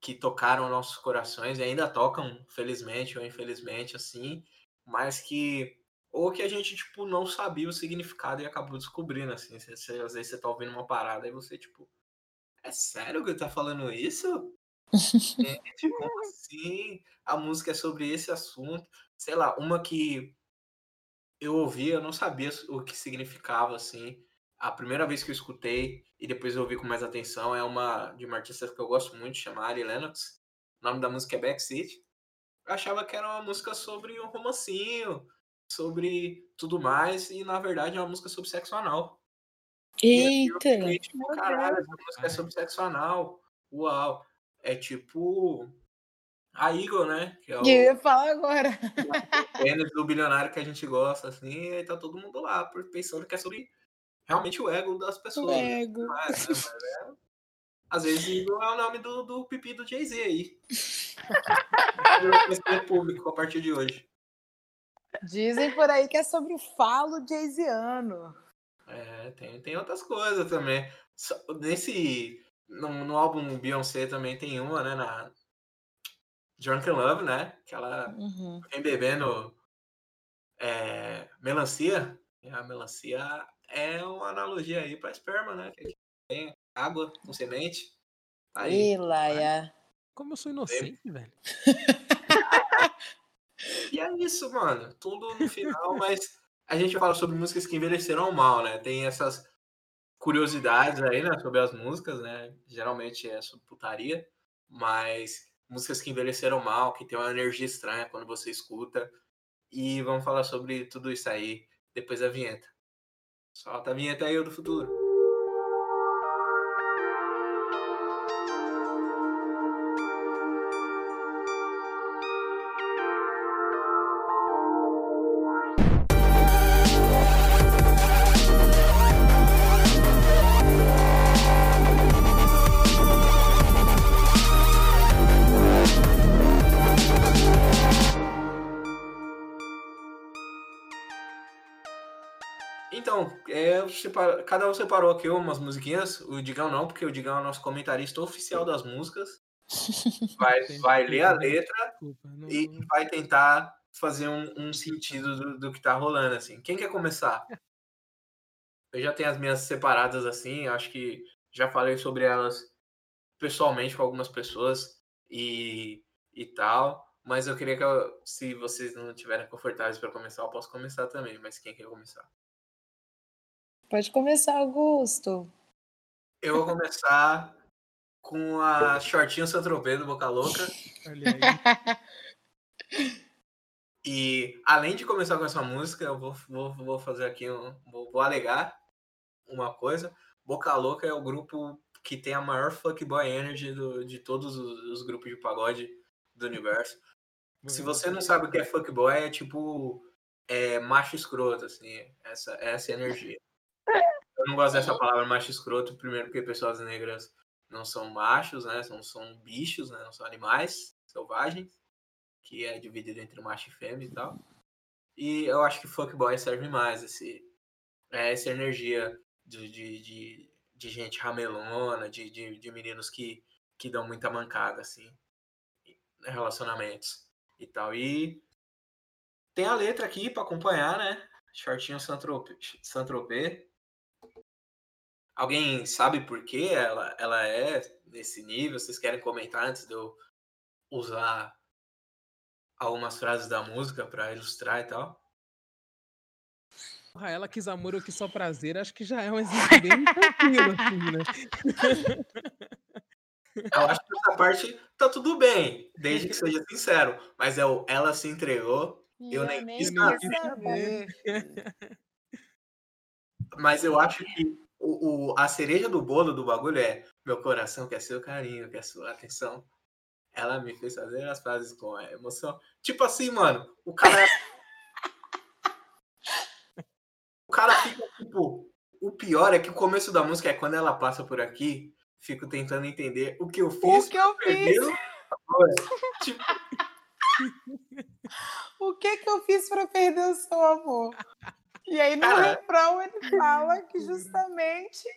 S1: que tocaram nossos corações e ainda tocam, felizmente ou infelizmente, assim, mas que ou que a gente tipo não sabia o significado e acabou descobrindo, assim, você, você- às vezes você tá ouvindo uma parada e você tipo, é sério que tá falando isso? Gente, como assim? A música é sobre esse assunto, sei lá, uma que eu ouvi, eu não sabia o que significava, assim. A primeira vez que eu escutei e depois eu ouvi com mais atenção é uma de uma artista que eu gosto muito, chamada Ari Lennox. O nome da música é Backseat. Eu achava que era uma música sobre um romancinho, sobre tudo mais, e na verdade é uma música sobre sexo anal. E aí eu
S3: Eita!
S1: fiquei tipo, caralho, essa música é sobre sexo anal. Uau. É tipo a Eagle, né? Que é o
S3: Eu ia falar agora.
S1: pênis do bilionário que a gente gosta, assim, e aí tá todo mundo lá pensando que é sobre realmente o ego das pessoas. né?
S3: Ego.
S1: Não é, né? Mas é- Às vezes Eagle é o nome do, do pipi do Jay-Z aí. Público a partir de hoje.
S3: Dizem por aí que é sobre o falo jayziano.
S1: É, tem, tem outras coisas também. Nesse, no, no álbum Beyoncé também tem uma, né? Na Drunken Love, né? Que ela
S3: Uhum.
S1: vem bebendo é, melancia. E a melancia é uma analogia aí para esperma, né? Que tem água com semente. Tá Aí.
S3: Ih, Laia.
S2: Como eu sou inocente, velho.
S1: E é isso, mano. Tudo no final, mas a gente fala sobre músicas que envelheceram mal, né? Tem essas curiosidades aí, né? Sobre as músicas, né? Geralmente é sobre putaria, mas músicas que envelheceram mal, que tem uma energia estranha quando você escuta. E vamos falar sobre tudo isso aí depois da vinheta. Solta a vinheta aí, do futuro. Separa- cada um separou aqui umas musiquinhas. O Digão não, porque o Digão é o nosso comentarista oficial das músicas. Vai, vai ler a letra e vai tentar fazer um, um sentido do, do que tá rolando, assim. Quem quer começar? Eu já tenho as minhas separadas, assim, acho que já falei sobre elas pessoalmente com algumas pessoas e, e tal, mas eu queria que, eu- se vocês não estiverem confortáveis para começar, eu posso começar também, mas quem quer começar?
S3: Pode começar, Augusto.
S1: Eu vou começar com a shortinho Santropê do Boca Louca.
S2: Olha aí.
S1: E além de começar com essa música, eu vou, vou, vou fazer aqui, um, vou, vou alegar uma coisa. Boca Louca é o grupo que tem a maior fuckboy energy do, de todos os, os grupos de pagode do universo. Se você não sabe o que é fuckboy, é tipo é, macho escroto, assim, essa, essa energia. Eu não gosto dessa palavra macho escroto, primeiro porque pessoas negras não são machos, né? São, são bichos, né? Não são animais selvagens, que é dividido entre macho e fêmea e tal. E eu acho que fuckboy serve mais, esse, é, essa energia de, de, de, de gente ramelona, de, de, de meninos que, que dão muita mancada, assim, relacionamentos e tal. E tem a letra aqui para acompanhar, né? Shortinho Saint-Tropez. Alguém sabe por que ela, ela é nesse nível? Vocês querem comentar antes de eu usar algumas frases da música para ilustrar e tal?
S2: Porra, ela quis amor, eu quis só prazer. Acho que já é um exemplo bem tranquilo, assim, né?
S1: Eu acho que essa parte tá tudo bem, desde que seja sincero. Mas é o ela se entregou,
S3: E
S1: Eu nem quis
S2: saber.
S1: mas eu acho que o, o- a cereja do bolo do bagulho é meu coração quer seu carinho, quer sua atenção. Ela me fez fazer as frases com a emoção. Tipo assim, mano, o cara. o cara fica tipo. O pior é que o começo da música é quando ela passa por aqui, fico tentando entender o que eu fiz.
S3: O que eu fiz?
S1: Tipo,
S3: O que que eu fiz para perder o seu amor? E aí no refrão ele fala que justamente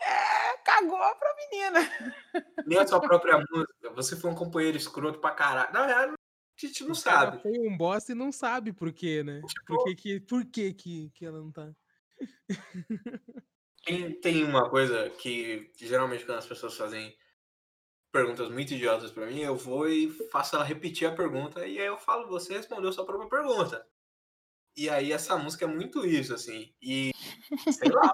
S3: é, cagou pra menina.
S1: nem a sua própria música. Você foi um companheiro escroto pra caralho. Na verdade, a gente não
S2: O
S1: sabe.
S2: Foi um boss e não sabe por quê, né? Por que, que, por que, que, que ela não tá.
S1: Tem, tem uma coisa que, que geralmente quando as pessoas fazem perguntas muito idiotas pra mim, eu vou e faço ela repetir a pergunta e aí eu falo, você respondeu sua própria pergunta. E aí essa música é muito isso, assim. E sei lá,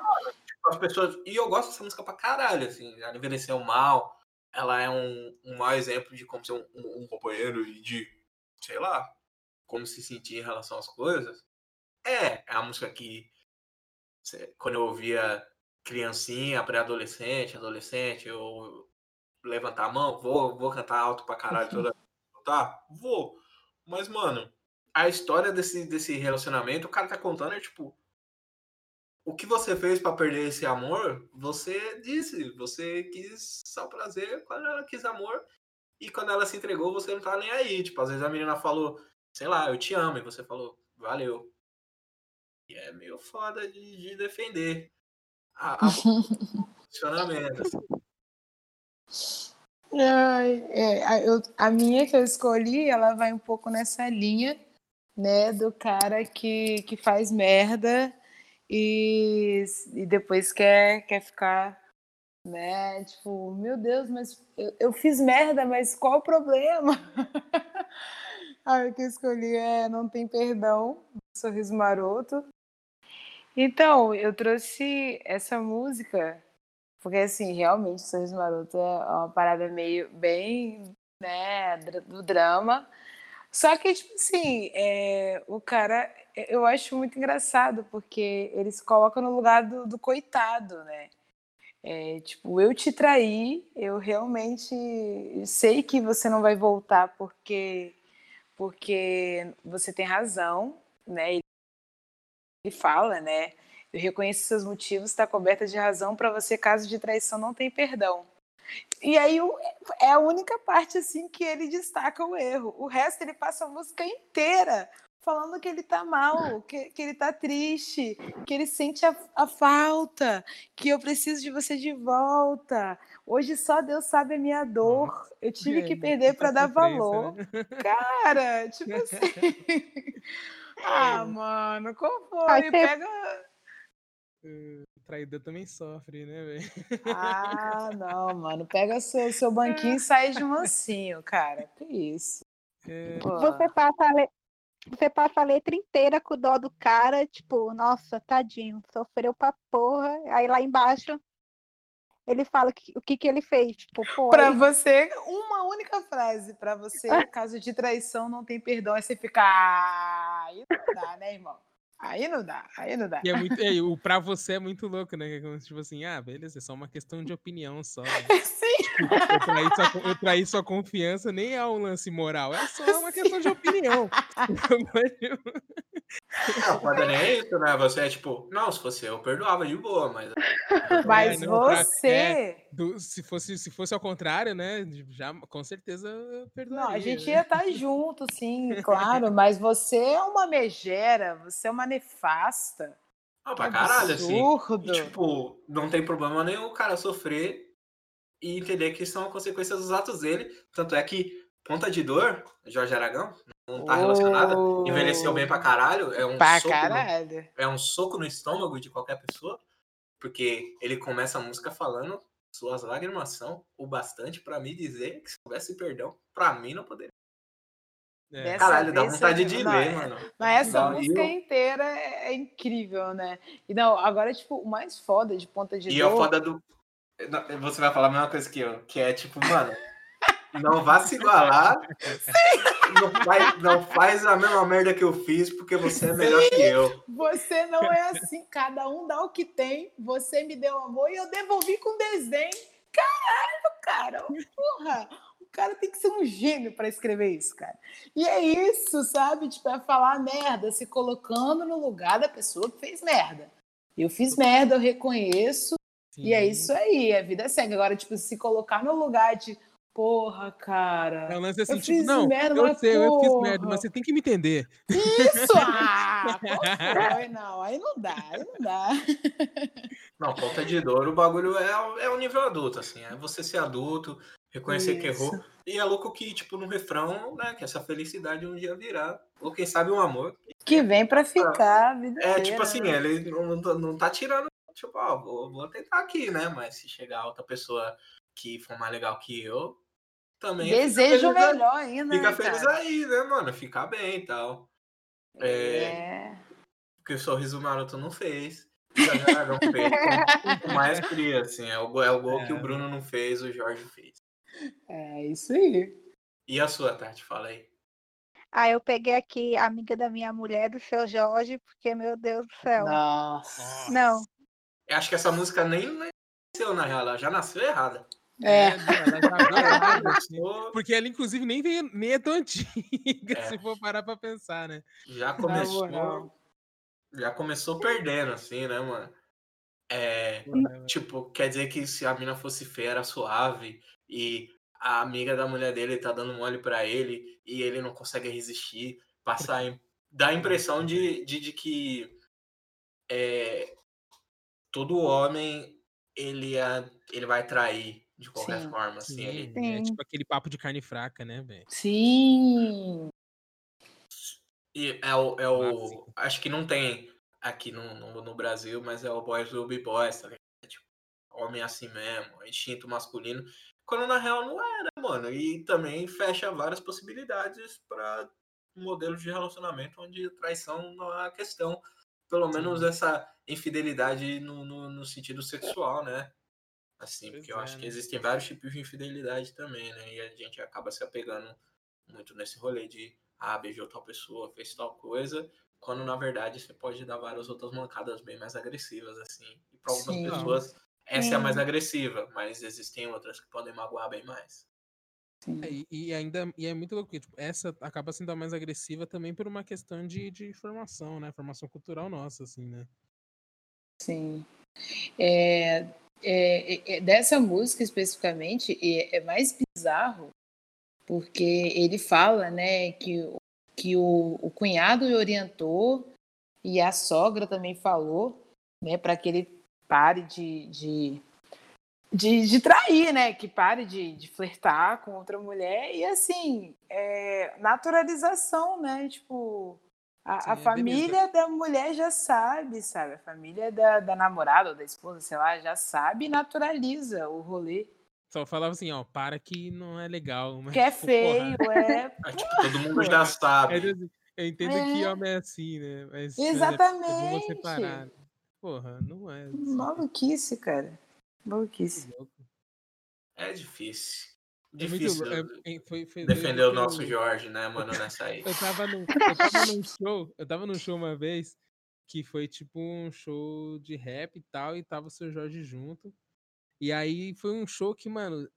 S1: as pessoas. E eu gosto dessa música pra caralho, assim. Ela envelheceu mal. Ela é um, um mau exemplo de como ser um, um- um companheiro e de, sei lá, como se sentir em relação às coisas. É, é a música que quando eu ouvia criancinha, pré-adolescente, adolescente, eu levantar a mão, vou, vou cantar alto pra caralho toda. Tá? Vou. Mas, mano, a história desse, desse relacionamento, o cara tá contando é tipo. O que você fez pra perder esse amor, você disse. Você quis só prazer quando ela quis amor. E quando ela se entregou, você não tá nem aí. Tipo, às vezes a menina falou, sei lá, eu te amo. E você falou, valeu. E é meio foda de, de defender a, a funcionamento. assim.
S3: Ai, é, a, eu- a minha que eu escolhi, ela vai um pouco nessa linha, né, do cara que, que faz merda e, e depois quer, quer ficar, né, tipo, meu Deus, mas eu, eu fiz merda, mas qual o problema? A que eu escolhi é Não Tem Perdão, Sorriso Maroto. Então, eu trouxe essa música porque, assim, realmente, Sorriso Maroto é uma parada meio bem, né, do drama. Só que, tipo assim, é, o cara, eu acho muito engraçado, porque ele se coloca no lugar do, do coitado, né? É, tipo, eu te traí, eu realmente sei que você não vai voltar porque, porque você tem razão, né? Ele ele fala, né? Eu reconheço seus motivos, está coberta de razão para você, caso de traição, não tem perdão. E aí é a única parte assim que ele destaca o erro. O resto ele passa a música inteira falando que ele tá mal, que, que ele tá triste, que ele sente a, a falta, que eu preciso de você de volta. Hoje só Deus sabe a minha dor. Eu tive que
S2: É,
S3: perder para dar valor.
S2: né?
S3: Cara, tipo assim. Ah, mano, qual foi? Pega.
S2: Traidor também sofre, né, velho?
S3: Ah, não, mano. Pega seu, seu banquinho e sai de mansinho, cara. Que isso?
S2: É.
S4: Você passa a le- Você passa a letra inteira com o dó do cara, tipo, nossa, tadinho, sofreu pra porra. Aí lá embaixo ele fala que- o que que ele fez. Tipo,
S3: Pra
S4: aí-
S3: você, uma única frase. Pra você, caso de traição, não tem perdão. Aí você fica. Ah, aí não dá, né, irmão? Aí não dá, aí não dá.
S2: E é muito, é, o pra você é muito louco, né? É como tipo assim, ah, beleza, é só uma questão de opinião só. né?
S3: Sim,
S2: Eu traí, sua, eu traí sua confiança, nem é um lance moral, é só uma questão de opinião.
S1: Não, pode nem é isso, né? Você é tipo, não, se fosse eu, eu perdoava de boa, mas.
S3: mas
S2: não, pra-
S3: você.
S2: Do- se, fosse, se fosse ao contrário, né? Já, com certeza eu perdoaria.
S3: Não, a gente ia estar junto, sim, claro, mas você é uma megera, você é uma nefasta.
S1: Não, pra caralho, assim.
S3: Absurdo.
S1: E, tipo, não tem problema nenhum o cara sofrer e entender que são consequências dos atos dele. Tanto é que Ponta de Dor, Jorge Aragão, não tá relacionada. Envelheceu bem pra caralho. É um,
S3: Pra
S1: soco no,
S3: caralho.
S1: é um soco no estômago de qualquer pessoa. Porque ele começa a música falando suas lágrimas são o bastante pra me dizer que se houvesse perdão, pra mim não poderia.
S2: É.
S3: Dessa
S1: Caralho, dá vontade
S3: você-
S1: de
S3: não,
S1: ler,
S3: é-
S1: mano.
S3: Mas essa
S1: Não,
S3: música
S1: e o-
S3: inteira é, é incrível, né? E não, agora, tipo, o mais foda de Ponta de
S1: E a
S3: Dor...
S1: foda do. Você vai falar a mesma coisa que eu, que é tipo, mano, não vá se igualar. Não faz, não faz a mesma merda que eu fiz, porque você é melhor que eu.
S3: Você não é assim, cada um dá o que tem, você me deu amor e eu devolvi com desdém. Caralho, cara, porra! O cara tem que ser um gênio para escrever isso, cara. E é isso, sabe? Tipo, é falar merda, se colocando no lugar da pessoa que fez merda. Eu fiz merda, eu reconheço, e é
S2: Sim.
S3: isso aí, a vida segue. Agora, tipo, se colocar no lugar de, porra, cara.
S2: É um lance assim,
S3: Eu
S2: tipo,
S3: fiz
S2: não,
S3: merda,
S2: eu
S3: mas
S2: sei, eu fiz merda,
S3: porra.
S2: mas você tem que me entender.
S3: Isso! Ah, foi? Não, aí não dá, aí não dá.
S1: Não, ponta de dor, o bagulho é, é o nível adulto, assim. É você ser adulto, reconhecer que errou.
S3: Isso.
S1: E é louco que, tipo, no refrão, né, que essa felicidade um dia virá. Ou quem sabe um amor.
S3: Que vem pra ficar a vida
S1: É,
S3: inteira,
S1: tipo assim,
S3: né?
S1: ele não, não tá- não tá tirando, tipo, ó, vou, vou tentar aqui, né? Mas se chegar outra pessoa que for mais legal que eu, também. fica
S3: Desejo
S1: feliz aí-
S3: melhor ainda,
S1: Fica
S3: né,
S1: feliz
S3: cara?
S1: aí, né, mano? Ficar bem e tal. É,
S3: É.
S1: Porque o sorriso maroto não fez. O Jorge Aragão fez com, com maestria, assim. É o, gol- é o gol que o
S2: É.
S1: Bruno não fez, o Jorge fez.
S3: É isso aí.
S1: E a sua, Tati? Fala aí.
S4: Ah, eu peguei aqui a amiga da minha mulher, do seu Jorge, porque, meu Deus do céu.
S3: Nossa.
S4: Não,
S1: Eu acho que essa música nem nasceu, na real. Ela já nasceu errada.
S3: É.
S2: ela já assim.
S1: Começou-
S2: Porque ela, inclusive, nem, veio, nem é tão antiga,
S1: É.
S2: se for parar pra pensar, né?
S1: Já começou. Já começou perdendo, assim, né, mano? É.
S2: Porra,
S1: Tipo, quer dizer que se a mina fosse feia era suave e a amiga da mulher dele tá dando mole pra ele e ele não consegue resistir, passar dá a impressão de, de, de que é, todo homem ele, é, ele vai trair de qualquer
S3: Sim.
S1: forma, assim.
S2: Sim,
S1: ele-
S2: é tipo aquele papo de carne fraca, né, velho?
S3: Sim.
S1: E é o, é o.
S2: Clássico.
S1: Acho que não tem aqui no, no, no Brasil, mas é o Boys Will Be Boys, tá ligado? É Tipo, homem assim mesmo, instinto masculino. Quando na real não é, né, mano? E também fecha várias possibilidades para modelos de relacionamento onde traição não é a questão. Pelo menos essa infidelidade no, no, no sentido sexual, né? Assim,
S2: Pois
S1: porque eu
S2: é,
S1: acho que
S2: né?
S1: existem vários tipos de infidelidade também, né? E a gente acaba se apegando muito nesse rolê de ah, beijou tal pessoa, fez tal coisa, quando na verdade você pode dar várias outras mancadas bem mais agressivas, assim. E para algumas
S3: Sim.
S1: pessoas essa é a mais agressiva, mas existem outras que podem magoar bem mais.
S3: Sim.
S2: É, e, e ainda e é muito louco, porque, tipo, essa acaba sendo a mais agressiva também por uma questão de, de formação, né? Formação cultural nossa, assim, né?
S3: Sim. É, é, é, dessa música especificamente, é, é mais bizarro, porque ele fala, né, que, que o, o cunhado orientou e a sogra também falou, né, para que ele pare de, de, de, de trair, né, que pare de, de flertar com outra mulher e assim, é, naturalização, né, tipo a,
S2: Sim,
S3: a
S2: é beleza.
S3: família da mulher já sabe, sabe? A família da, da namorada ou da esposa, sei lá, já sabe e naturaliza o rolê.
S2: Só falava assim, ó, para que não é legal. Mas,
S3: Que é
S2: tipo,
S3: feio,
S2: porra,
S3: é.
S1: Aí, tipo, todo mundo já sabe.
S2: é, assim, eu entendo que
S3: É.
S2: homem é assim, né? Mas é
S3: Exatamente.
S2: parar. né? Porra, não é. assim,
S3: Maluquice, cara. Maluquice.
S1: É difícil.
S2: É muito
S1: Difícil
S2: é- foi, foi
S1: defender o
S2: eu-
S1: nosso Jorge, né, mano, nessa aí.
S2: Eu tava, num, eu tava num show, eu tava num show uma vez que foi tipo um show de rap e tal, e tava o seu Jorge junto. E aí foi um show que, mano,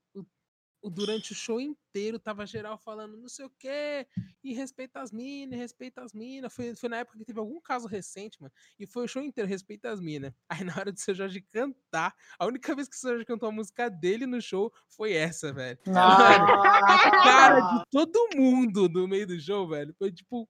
S2: durante o show inteiro tava geral falando não sei o quê, e respeita as minas, respeita as minas. Foi, foi na época que teve algum caso recente, mano, e foi o show inteiro, respeita as minas. Aí na hora do seu Jorge cantar, a única vez que o seu Jorge cantou a música dele no show foi essa, velho. A cara de todo mundo no meio do show, velho, foi tipo.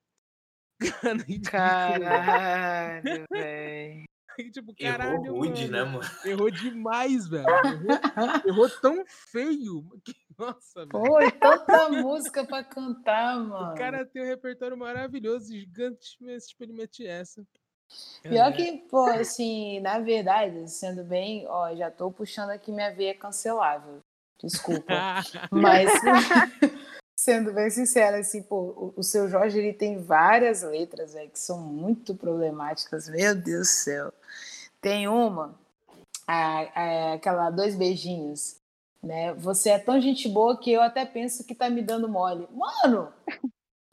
S3: Caralho, velho.
S2: Tipo, caralho,
S1: Errou rude, né,
S2: mano.
S1: mano?
S2: Errou demais, velho. Errou, errou tão feio. que- Nossa.
S3: Pô, e tanta música pra cantar, mano.
S2: O cara tem um repertório maravilhoso, gigante, mas tipo, ele mete essa.
S3: Pior
S2: É,
S3: que, pô, assim, na verdade, sendo bem, ó, já tô puxando aqui minha veia cancelável. Desculpa. Mas, sendo bem sincera, assim, pô, o, o seu Jorge, ele tem várias letras, velho, que são muito problemáticas. Meu Deus do céu. Tem uma, a- a- aquela dois beijinhos, né? Você é tão gente boa que eu até penso que tá me dando mole. Mano,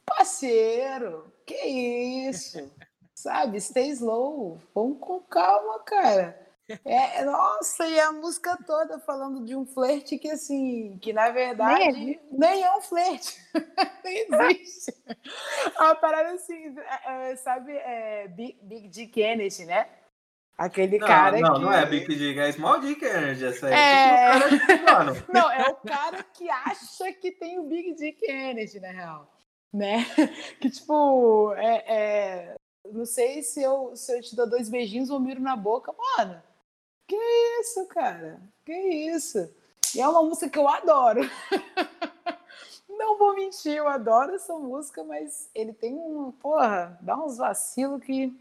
S3: parceiro, que isso? Sabe, stay slow, vamos com calma, cara. É, nossa, e a música toda falando de um flerte que, assim, que na verdade nem é um flerte, nem existe. É uma parada assim, é, é, sabe, é, Big, Big Dick Kennedy, né? Aquele
S1: Não,
S3: cara
S1: não,
S3: que...
S1: não é Big Dick, é Small Dick Energy essa aí.
S3: É.
S1: Porque o cara, mano,
S3: Não, é o cara que acha que tem o Big Dick Energy, na real. Né? Que, tipo, é, é, não sei se eu, se eu te dou dois beijinhos ou miro na boca. Mano, que isso, cara? Que isso? E é uma música que eu adoro. Não vou mentir, eu adoro essa música, mas ele tem um. Porra, dá uns vacilos que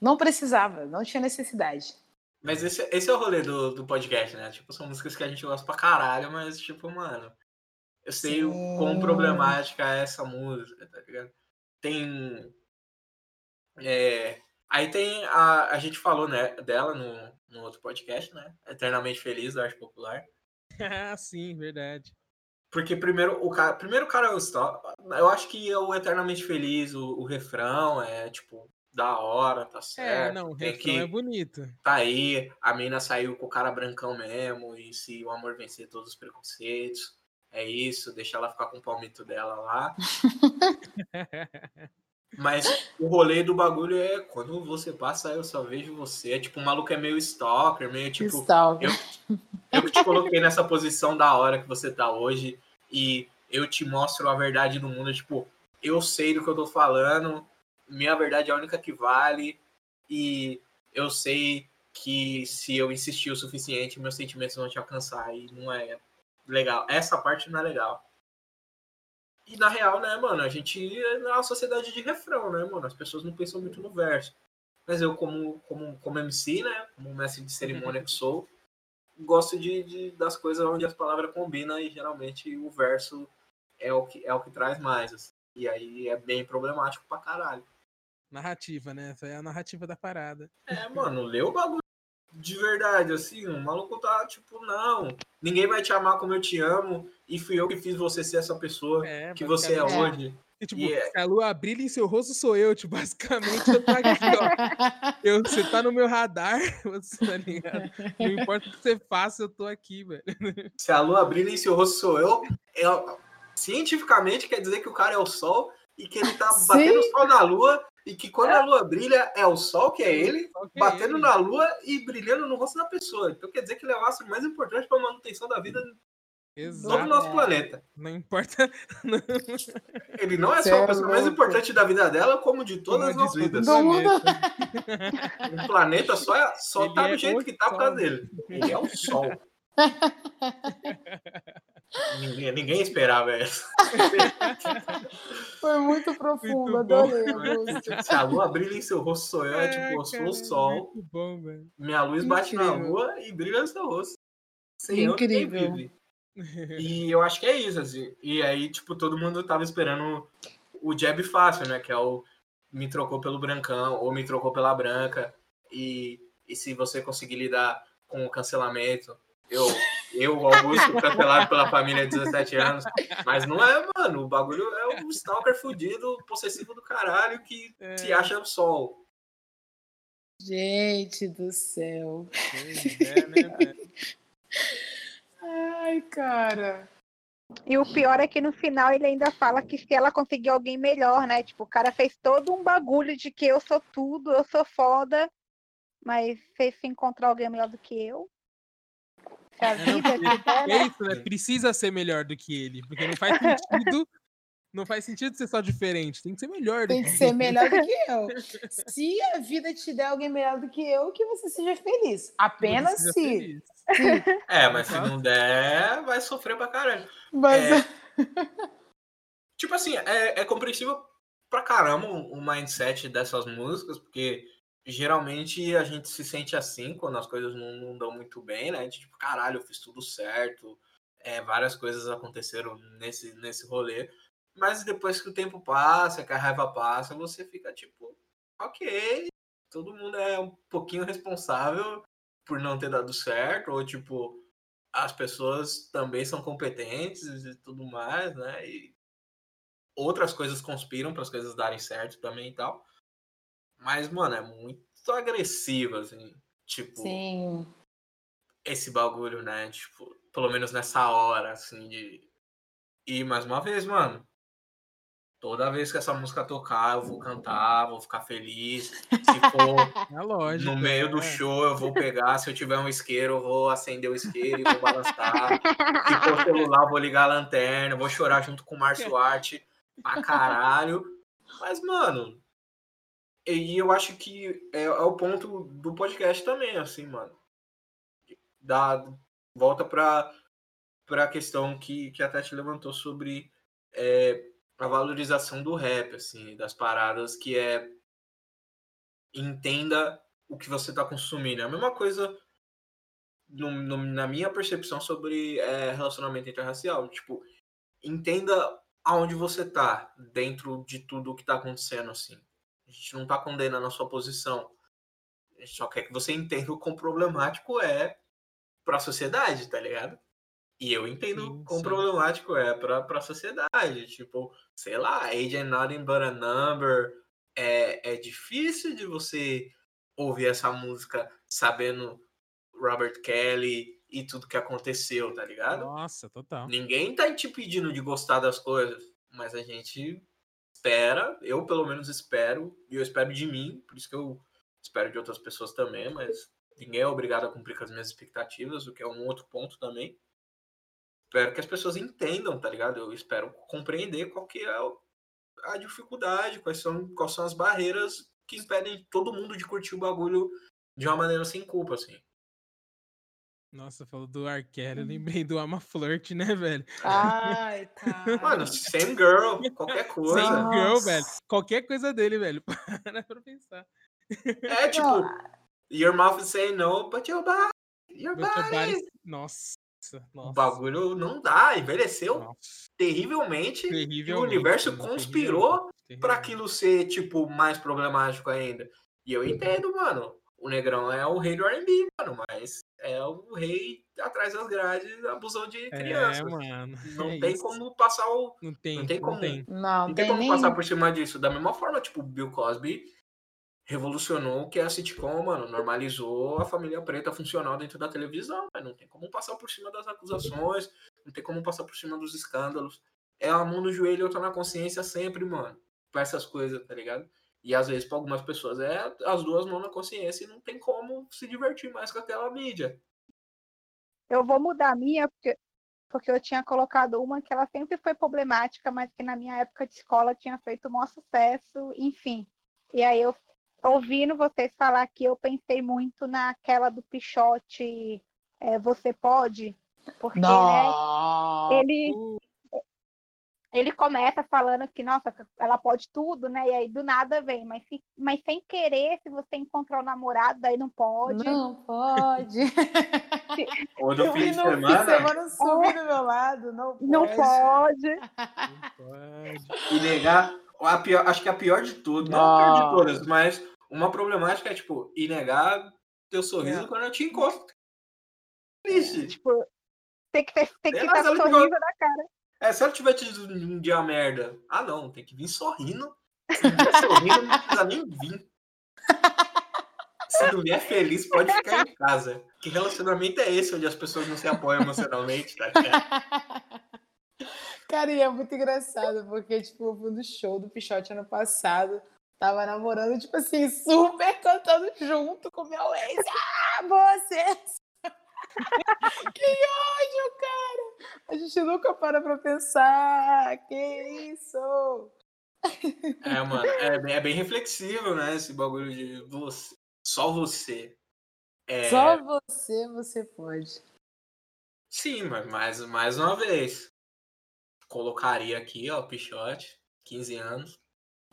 S3: não precisava, não tinha necessidade.
S1: Mas esse, esse é o rolê do, do podcast, né? Tipo, são músicas que a gente gosta pra caralho, mas, tipo, mano, eu sei o quão
S3: Sim.
S1: problemática é essa música, tá ligado? Tem. é, aí tem a. A gente falou, né, dela no, no outro podcast, né? Eternamente Feliz, da Arte Popular.
S2: ah, sim, verdade.
S1: Porque primeiro o cara, primeiro o cara é o stop. Eu acho que o Eternamente Feliz, o, o refrão é tipo da hora, tá
S2: É,
S1: certo.
S2: não, o
S1: tem que
S2: é bonito.
S1: tá aí, a mina saiu com o cara brancão mesmo e se o amor vencer todos os preconceitos, é isso, deixa ela ficar com o palmito dela lá. Mas o rolê do bagulho é quando você passa, eu só vejo você. É tipo, o maluco é meio stalker, meio tipo.
S3: Stalker.
S1: Eu que te coloquei nessa posição da hora que você tá hoje e eu te mostro a verdade do mundo. Tipo, eu sei do que eu tô falando, minha verdade é a única que vale e eu sei que se eu insistir o suficiente, meus sentimentos vão te alcançar e não é legal. Essa parte não é legal. E na real, né, mano, a gente é uma sociedade de refrão, né, mano? As pessoas não pensam muito no verso. Mas eu, como, como, como MC, né, como mestre de cerimônia que sou, gosto de, de, das coisas onde as palavras combinam e geralmente o verso é o que, é o que traz mais. Assim. E aí é bem problemático pra caralho.
S2: Narrativa, né? Essa é a narrativa da parada.
S1: É, mano, lê o bagulho de verdade, assim, o maluco tá tipo, não, ninguém vai te amar como eu te amo, e fui eu que fiz você ser essa pessoa é, que você é hoje.
S2: E, tipo, yeah. se a lua brilha em seu rosto, sou eu. Tipo, basicamente, eu tô aqui, ó. Eu, você tá no meu radar, você tá ligado? Não importa o que você faça, eu tô aqui, velho.
S1: Se a lua brilha em seu rosto, sou eu. eu cientificamente quer dizer que o cara é o sol e que ele tá Sim. batendo o sol na lua e que quando a lua brilha é o sol que é ele, que é batendo é ele. na lua e brilhando no rosto da pessoa. Então quer dizer que ele é o astro mais importante para a manutenção da vida Exato. no nosso planeta.
S2: Não importa.
S1: Ele não é só a pessoa mais importante da vida dela, como de todas como as vidas. O planeta só, é, só tá do é jeito que tá por causa dele. Ele é o sol. Ninguém, ninguém esperava essa.
S3: Foi muito profundo, muito adorei.
S1: Se a lua brilha em seu rosto, sou eu, é, tipo, eu sou o sol.
S2: Bom,
S1: minha luz bate na lua e brilha no seu rosto.
S3: Sem Incrível.
S1: e eu acho que é isso, assim. E aí, tipo, todo mundo tava esperando o jab fácil, né? Que é o me trocou pelo brancão ou me trocou pela branca. E, e se você conseguir lidar com o cancelamento, eu eu, Augusto, cancelado pela família de 17 anos. Mas não é, mano. O bagulho é um stalker fudido, possessivo do caralho que é. se acha o sol.
S3: Gente do céu. É, né, Ai, cara.
S4: E o pior é que no final ele ainda fala que se ela conseguir alguém melhor, né? Tipo, o cara fez todo um bagulho de que eu sou tudo, eu sou foda, mas se encontrar alguém melhor do que eu,
S2: a vida é isso, né? Precisa ser melhor do que ele, porque não faz sentido. Não faz sentido ser só diferente, tem que ser melhor.
S3: Tem que, que ser melhor do que eu. Se a vida te der alguém melhor do que eu, que você seja feliz. Apenas se. Feliz.
S1: É, mas se não der, vai sofrer pra caralho. Mas... É... tipo assim, é, é compreensível pra caramba o mindset dessas músicas, porque geralmente a gente se sente assim quando as coisas não, não dão muito bem, né? Tipo, caralho, eu fiz tudo certo, é, várias coisas aconteceram nesse, nesse rolê. Mas depois que o tempo passa, que a raiva passa, você fica tipo, ok, todo mundo é um pouquinho responsável por não ter dado certo, ou tipo, as pessoas também são competentes e tudo mais, né? E outras coisas conspiram para as coisas darem certo também e tal. Mas, mano, é muito agressivo, assim. Tipo.
S3: Sim.
S1: Esse bagulho, né? Tipo, pelo menos nessa hora, assim, de. E mais uma vez, mano. Toda vez que essa música tocar, eu vou cantar, vou ficar feliz. Se for
S2: é lógico,
S1: no meio é. do show, eu vou pegar. Se eu tiver um isqueiro, eu vou acender o isqueiro e vou balançar. Se for celular, eu vou ligar a lanterna, vou chorar junto com o Márcio Arte pra caralho. Mas, mano, e eu acho que é, é, o ponto do podcast também, assim, mano. Da, volta para a questão que, que a Tati levantou sobre é, a valorização do rap, assim, das paradas, que é entenda o que você está consumindo. É a mesma coisa no, no, na minha percepção sobre é, relacionamento interracial. Tipo, entenda aonde você está dentro de tudo o que está acontecendo, assim. A gente não está condenando a sua posição. A gente só quer que você entenda o quão problemático é para a sociedade, tá ligado? E eu entendo sim, quão sim. problemático é para a sociedade. Tipo, sei lá, age and nothing but a number. É, é difícil de você ouvir essa música sabendo Robert Kelly e tudo que aconteceu, tá ligado?
S2: Nossa, total.
S1: Ninguém tá te pedindo de gostar das coisas, mas a gente espera, eu pelo menos espero, e eu espero de mim, por isso que eu espero de outras pessoas também, mas ninguém é obrigado a cumprir com as minhas expectativas, o que é um outro ponto também. Espero que as pessoas entendam, tá ligado? Eu espero compreender qual que é a dificuldade, quais são, quais são as barreiras que impedem todo mundo de curtir o bagulho de uma maneira sem culpa, assim.
S2: Nossa, falou do Arquero, eu lembrei do Ama Flirt, né, velho?
S3: Ai, cara.
S1: Mano, same girl, qualquer coisa.
S2: Girl,
S3: Nossa.
S2: velho. Qualquer coisa dele, velho. Para pra pensar.
S1: É tipo, your mouth is saying no, but your body, your body.
S2: body- Nossa,
S1: O
S2: nossa.
S1: bagulho não dá, envelheceu
S2: Nossa,
S1: terrivelmente.
S2: terrível.
S1: o universo conspirou pra aquilo ser, tipo, mais problemático ainda. E eu entendo, mano. O Negrão é o rei do R&B, mano, mas é o rei atrás das grades, abusão de
S2: É,
S1: crianças.
S2: mano.
S1: não
S2: é
S1: tem
S2: isso.
S1: como passar o.
S2: Não tem,
S1: não tem como.
S3: Não,
S1: Não tem
S3: tem
S1: como
S3: nem.
S1: passar por cima disso. Da mesma forma, tipo, Bill Cosby revolucionou o que é a sitcom, mano. Normalizou a família preta funcional dentro da televisão. Mas não tem como passar por cima das acusações, não tem como passar por cima dos escândalos. É a mão no joelho e outra na consciência sempre, mano. Pra essas coisas, tá ligado? E às vezes, pra algumas pessoas, é as duas mãos na consciência e não tem como se divertir mais com aquela mídia.
S4: Eu vou mudar a minha, porque, porque eu tinha colocado uma que ela sempre foi problemática, mas que na minha época de escola tinha feito um maior sucesso, enfim. E aí eu, ouvindo vocês falar aqui, eu pensei muito naquela do Pichote, é, Você Pode, porque né, ele, ele começa falando que, nossa, ela pode tudo, né? E aí do nada vem, mas, se- mas sem querer, se você encontrar o namorado, daí não pode.
S3: Não pode.
S1: Do
S3: Eu
S1: de semana,
S3: semana subir do meu lado. Não pode.
S4: Não pode.
S2: Não pode.
S1: e negar. A pior, acho que a pior de tudo, não a pior de todas, mas uma problemática é, tipo, e negar teu sorriso
S3: É.
S1: quando eu te encosto. Triste.
S4: Tipo, tem que, ter, tem que estar com sorriso na cara.
S1: É, se ela tiver tido um dia merda, ah não, tem que vir sorrindo. Se não vier sorrindo, não precisa nem vir. Se não vier feliz, pode ficar em casa. Que relacionamento é esse onde as pessoas não se apoiam emocionalmente, tá?
S3: Cara, e é muito engraçado, porque, tipo, eu fui no show do Pichote ano passado. Tava namorando, tipo assim, super cantando junto com meu ex. Ah, vocês! que ódio, cara! A gente nunca para pra pensar. Que isso?
S1: É, mano, é, bem- é bem reflexivo, né? Esse bagulho de você, só você. É,
S3: Só você, você pode.
S1: Sim, mas mais, mais uma vez. Colocaria aqui, ó, Pichote, 15 anos.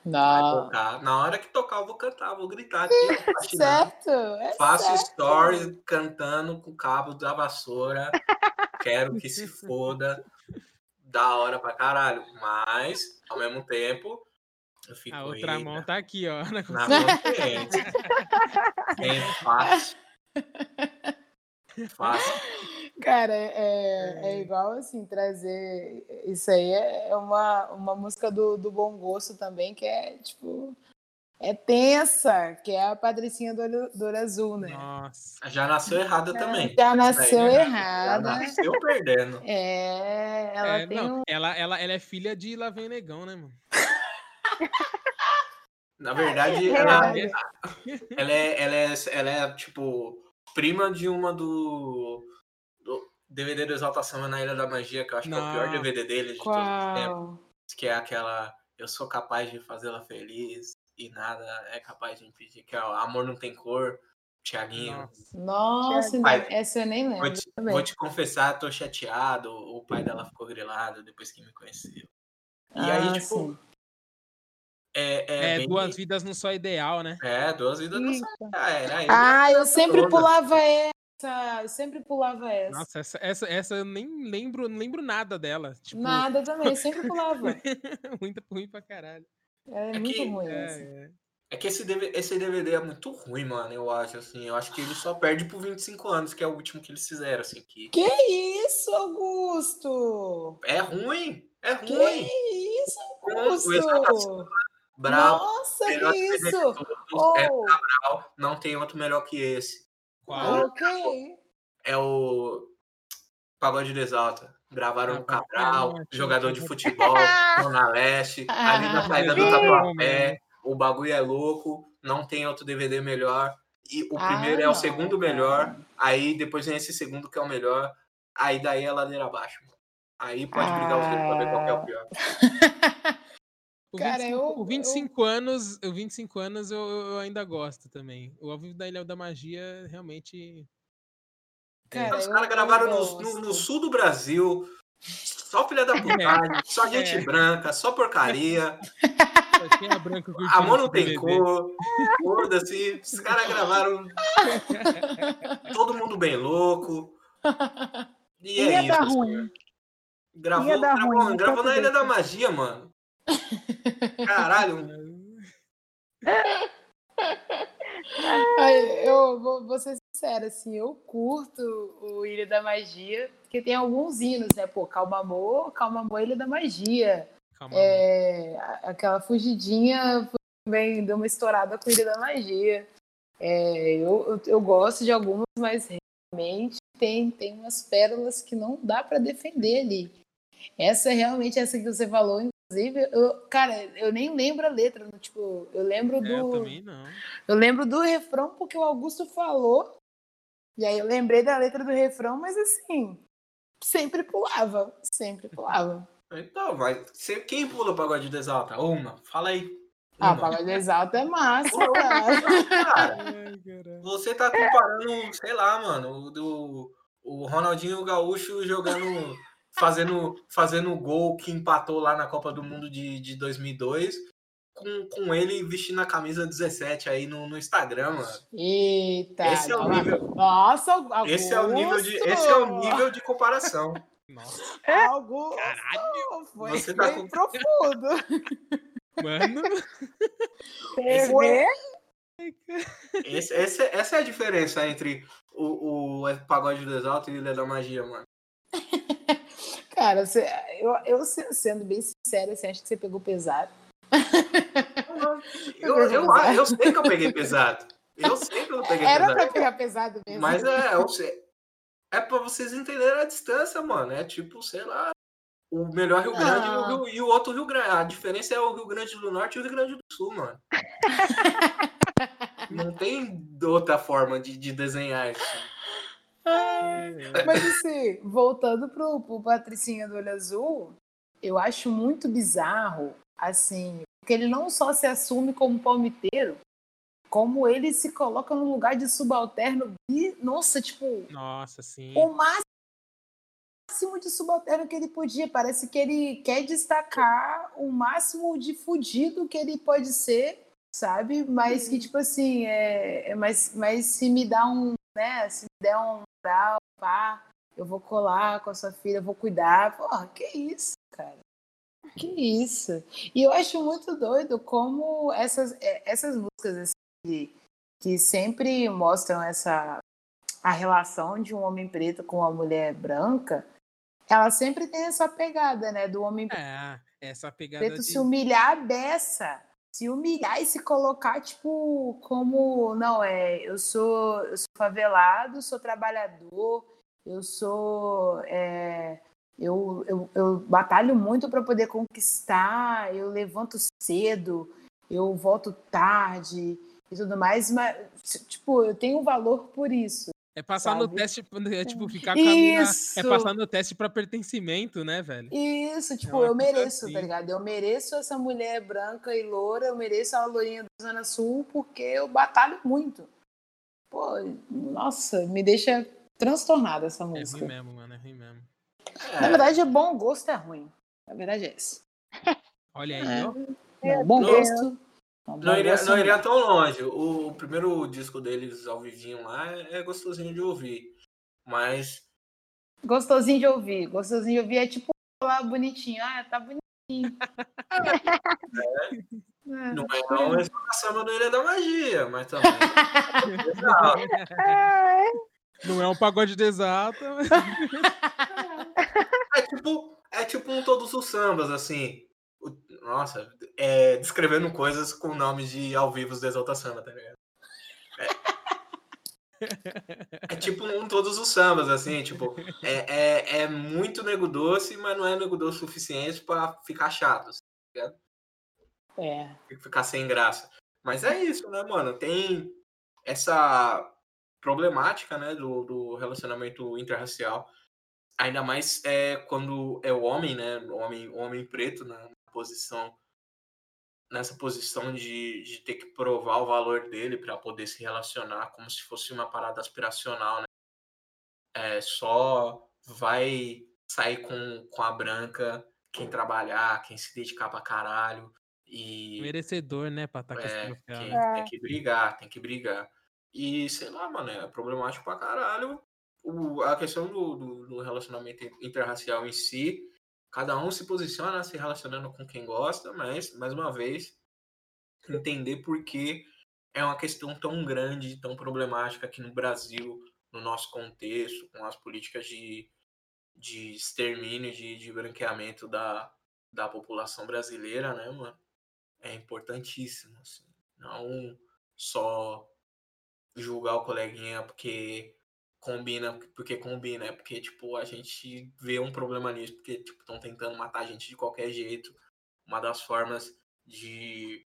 S3: Não.
S1: tocar. Na hora que tocar, eu vou cantar, vou gritar aqui.
S3: Certo, é
S1: Faço
S3: certo.
S1: stories cantando com o cabo da vassoura. Quero que se foda. Da hora pra caralho. Mas, ao mesmo tempo, eu fico
S2: A outra
S1: aí
S2: mão
S1: na,
S2: tá aqui, ó. na
S1: na
S2: consciência.
S1: consciência. Bem fácil. Fácil.
S3: Cara, é, é igual assim, trazer. Isso aí é uma, uma música do, do Bom Gosto também, que é tipo. É tensa, que é a Patricinha do olho, do olho azul, né?
S1: Ah, Já nasceu errada também.
S3: Já nasceu
S1: Aí, né? Já
S3: errada.
S1: nasceu perdendo.
S3: É, ela
S2: É,
S3: tem
S2: não,
S3: um.
S2: ela, ela, ela é filha de Lá Vem Negão, né, mano?
S1: Na verdade,
S4: É,
S1: ela,
S2: é.
S1: ela, é, ela, é, ela é, tipo, prima de uma do DVD do Exalta Samba na Ilha da Magia, que eu acho que é o pior
S2: Não.
S1: DVD dele de todos os tempos.
S3: Qual?
S1: Que é aquela Eu sou capaz de fazê-la feliz e nada é capaz de impedir. Que é o Amor Não Tem Cor, Tiaguinho.
S2: Nossa.
S3: Nossa,
S1: Pai,
S3: ainda- essa eu nem
S1: Vou
S3: lembro
S1: te,
S3: também.
S1: vou te confessar, tô chateado. O pai dela ficou grilado depois que me conheceu. E aí,
S3: Ah,
S1: tipo,
S3: sim.
S1: é, é,
S2: É,
S1: bem-
S2: duas vidas não só ideal, né?
S1: É, duas vidas não. Ah, era ele.
S3: Ah, eu sempre
S1: toda.
S3: pulava. Eu sempre pulava essa.
S2: Nossa, essa, essa, essa eu nem lembro, não lembro nada dela. Tipo,
S3: Nada também, eu sempre pulava.
S2: muito ruim pra caralho.
S3: É,
S1: É
S3: muito
S1: que-
S3: ruim
S2: É,
S3: essa.
S2: é.
S1: É que esse DVD, esse DVD é muito ruim, mano, eu acho, assim. Eu acho que ele só perde por 25 anos, que é o último que eles fizeram, assim. Que
S3: Que isso, Augusto?
S1: é ruim, é
S3: Que
S1: ruim.
S3: isso,
S1: O Exalta
S3: Augusto?
S1: Bravo,
S3: Nossa, que isso?
S1: todos, é
S3: Oh,
S1: Cabral, não tem outro melhor que esse.
S2: Qual?
S3: ok.
S1: É o Pagode do Exalta. Gravaram o
S2: Ah,
S1: Cabral, jogador de futebol, Zona Leste, ali na saída do
S2: Ah,
S1: Tatuapé. O bagulho é louco, não tem outro DVD melhor. E o
S3: Ah,
S1: primeiro é o segundo melhor. Aí depois vem esse segundo que é o melhor. Aí daí é ladeira abaixo. Aí pode brigar os dois pra ver qual que é o
S3: Ah.
S1: pior.
S2: O
S3: Cara,
S2: 25,
S3: eu-
S2: o 25 anos, o 25 anos eu, eu ainda gosto também. O Ao Vivo da Ilha da Magia realmente.
S3: Cara,
S1: Os
S3: eu-
S1: caras
S3: eu
S1: gravaram no, no- no sul do Brasil. Só filha da putagem, só gente
S2: É.
S1: branca, só porcaria.
S2: Só branco
S1: A mão não tem cor. Foda-se. Os caras gravaram. Todo mundo bem louco. E é
S4: Ia
S1: isso.
S4: dar
S1: assim.
S4: ruim.
S1: Gravou,
S4: Ia dar
S1: gravou,
S4: ruim,
S1: gravou na Ilha da. Magia, mano. Caralho.
S3: Eu vou, vou ser sincera, assim, eu curto o Ilha da Magia, porque tem alguns hinos, né? Pô, Calma Amor, Calma Amor, Ilha da Magia.
S2: Calma.
S3: É, aquela fugidinha também deu uma estourada com Ilha da Magia. É, eu, eu, eu gosto de algumas, mas realmente tem, tem umas pérolas que não dá para defender ali. Essa é realmente essa que você falou, inclusive, eu, cara, eu nem lembro a letra, no- tipo, eu lembro
S2: É, eu
S3: do
S2: também não.
S3: eu lembro do refrão porque o Augusto falou. E aí eu lembrei da letra do refrão, mas assim, sempre pulava, sempre pulava.
S1: Então, vai. Quem pula o pagode do Exalta? Uma. Fala aí.
S3: Ah,
S1: Uma.
S3: Pagode Exalta é massa, cara.
S1: Você tá comparando, sei lá, mano, o do o Ronaldinho Gaúcho jogando, fazendo, fazendo gol que empatou lá na Copa do Mundo de, de 2002, com, com ele vestindo a camisa 17 aí no, no Instagram, mano.
S3: Eita.
S1: Esse é o nível-
S3: Nossa, Augusto.
S1: Esse é o nível de, esse é o nível de comparação.
S2: Nossa,
S3: Augusto. Foi,
S1: Você tá
S3: foi
S1: com-
S3: profundo.
S2: mano.
S1: Esse-
S3: Foi.
S1: Esse, esse- essa é a diferença entre o, o pagode do Exalta e Ilha da Magia, mano.
S3: Cara, você- eu, eu se- sendo bem sincera, assim, acho que você pegou pesado.
S1: Eu, eu, eu sei que eu peguei pesado. Eu sei que eu peguei
S3: Era
S1: pesado.
S3: pra pegar pesado mesmo.
S1: Mas é, eu sei- é pra vocês entenderem a distância, mano. É tipo, sei lá, o melhor Rio Grande e o. Rio- e o outro Rio Grande. A diferença é o Rio Grande do Norte e o Rio Grande do Sul, mano. Não tem outra forma de, de desenhar isso.
S3: Mas assim, voltando pro, pro Patricinha do Olho Azul, eu acho muito bizarro, assim, porque ele não só se assume como palmiteiro, como ele se coloca no lugar de subalterno e, nossa, tipo,
S2: Nossa, sim.
S3: o máximo de subalterno que ele podia. Parece que ele quer destacar o máximo de fudido que ele pode ser, sabe? Mas que, tipo assim, é, é mas, mas se me dá um, né, se der um moral, pá, eu vou colar com a sua filha, eu vou cuidar. Porra, que isso, cara? Que isso. E eu acho muito doido como essas, é, essas músicas assim, que- que sempre mostram essa a relação de um homem preto com uma mulher branca, ela sempre tem essa pegada, né? Do homem
S2: É, essa pegada
S3: preto
S2: de...
S3: se humilhar a beça. Se humilhar e se colocar, tipo, como. Não, é. Eu sou, eu sou favelado, sou trabalhador, eu sou. é, eu, eu, eu batalho muito para poder conquistar, eu levanto cedo, eu volto tarde e tudo mais, mas, tipo, eu tenho valor por isso.
S2: É passar no
S3: sabe?
S2: teste, é tipo, ficar com a mina...
S3: Isso!
S2: É passar no teste pra pertencimento, né, velho?
S3: Isso, tipo,
S2: uma
S3: eu mereço,
S2: assim.
S3: tá ligado? Eu mereço essa mulher branca e loura, eu mereço a loirinha da Zona Sul, porque eu batalho muito. Pô, nossa, me deixa transtornada essa
S2: É ruim
S3: música.
S2: mesmo, mano, é ruim mesmo.
S3: Na verdade, é bom gosto é ruim. Na verdade é essa.
S2: Olha aí,
S3: É.
S2: ó.
S3: Não, bom gosto. Não,
S1: iria, não
S3: é
S1: iria tão longe. O, o primeiro disco deles ao vivinho lá é, é gostosinho de ouvir. Mas
S3: Gostosinho de ouvir. Gostosinho de ouvir é tipo lá bonitinho. Ah, tá bonitinho. É.
S1: não é uma explicação do Ilha da Magia, mas também.
S2: Não é um pagode de exato.
S1: É tipo, é tipo um todos os sambas, assim. Nossa, é, descrevendo coisas com nomes de ao vivo do Exalta Samba, tá ligado? É, é tipo um todos os sambas, assim, tipo, é, é, é muito nego doce, mas não é nego doce o suficiente pra ficar chato, assim,
S3: É.
S1: ficar sem graça. Mas é isso, né, mano? Tem essa problemática, né, do, do relacionamento interracial. Ainda mais é quando é o homem, né, o homem, o homem preto na posição nessa posição de, de ter que provar o valor dele para poder se relacionar como se fosse uma parada aspiracional, né? É, só vai sair com, com a branca quem trabalhar, quem se dedicar pra caralho. E,
S2: Merecedor, né, pra estar com esse
S1: é, quem-
S2: né?
S1: tem que brigar, tem que brigar. E sei lá, mano, é problemático pra caralho. O, a questão do, do, do relacionamento interracial em si, cada um se posiciona se relacionando com quem gosta, mas, mais uma vez, entender por que é uma questão tão grande, tão problemática aqui no Brasil, no nosso contexto, com as políticas de, de extermínio, de, de branqueamento da, da população brasileira, né, mano? É importantíssimo, assim. Não só julgar o coleguinha porque combina, porque combina, é porque, tipo, a gente vê um problema nisso, porque, tipo, estão tentando matar a gente de qualquer jeito. Uma das formas de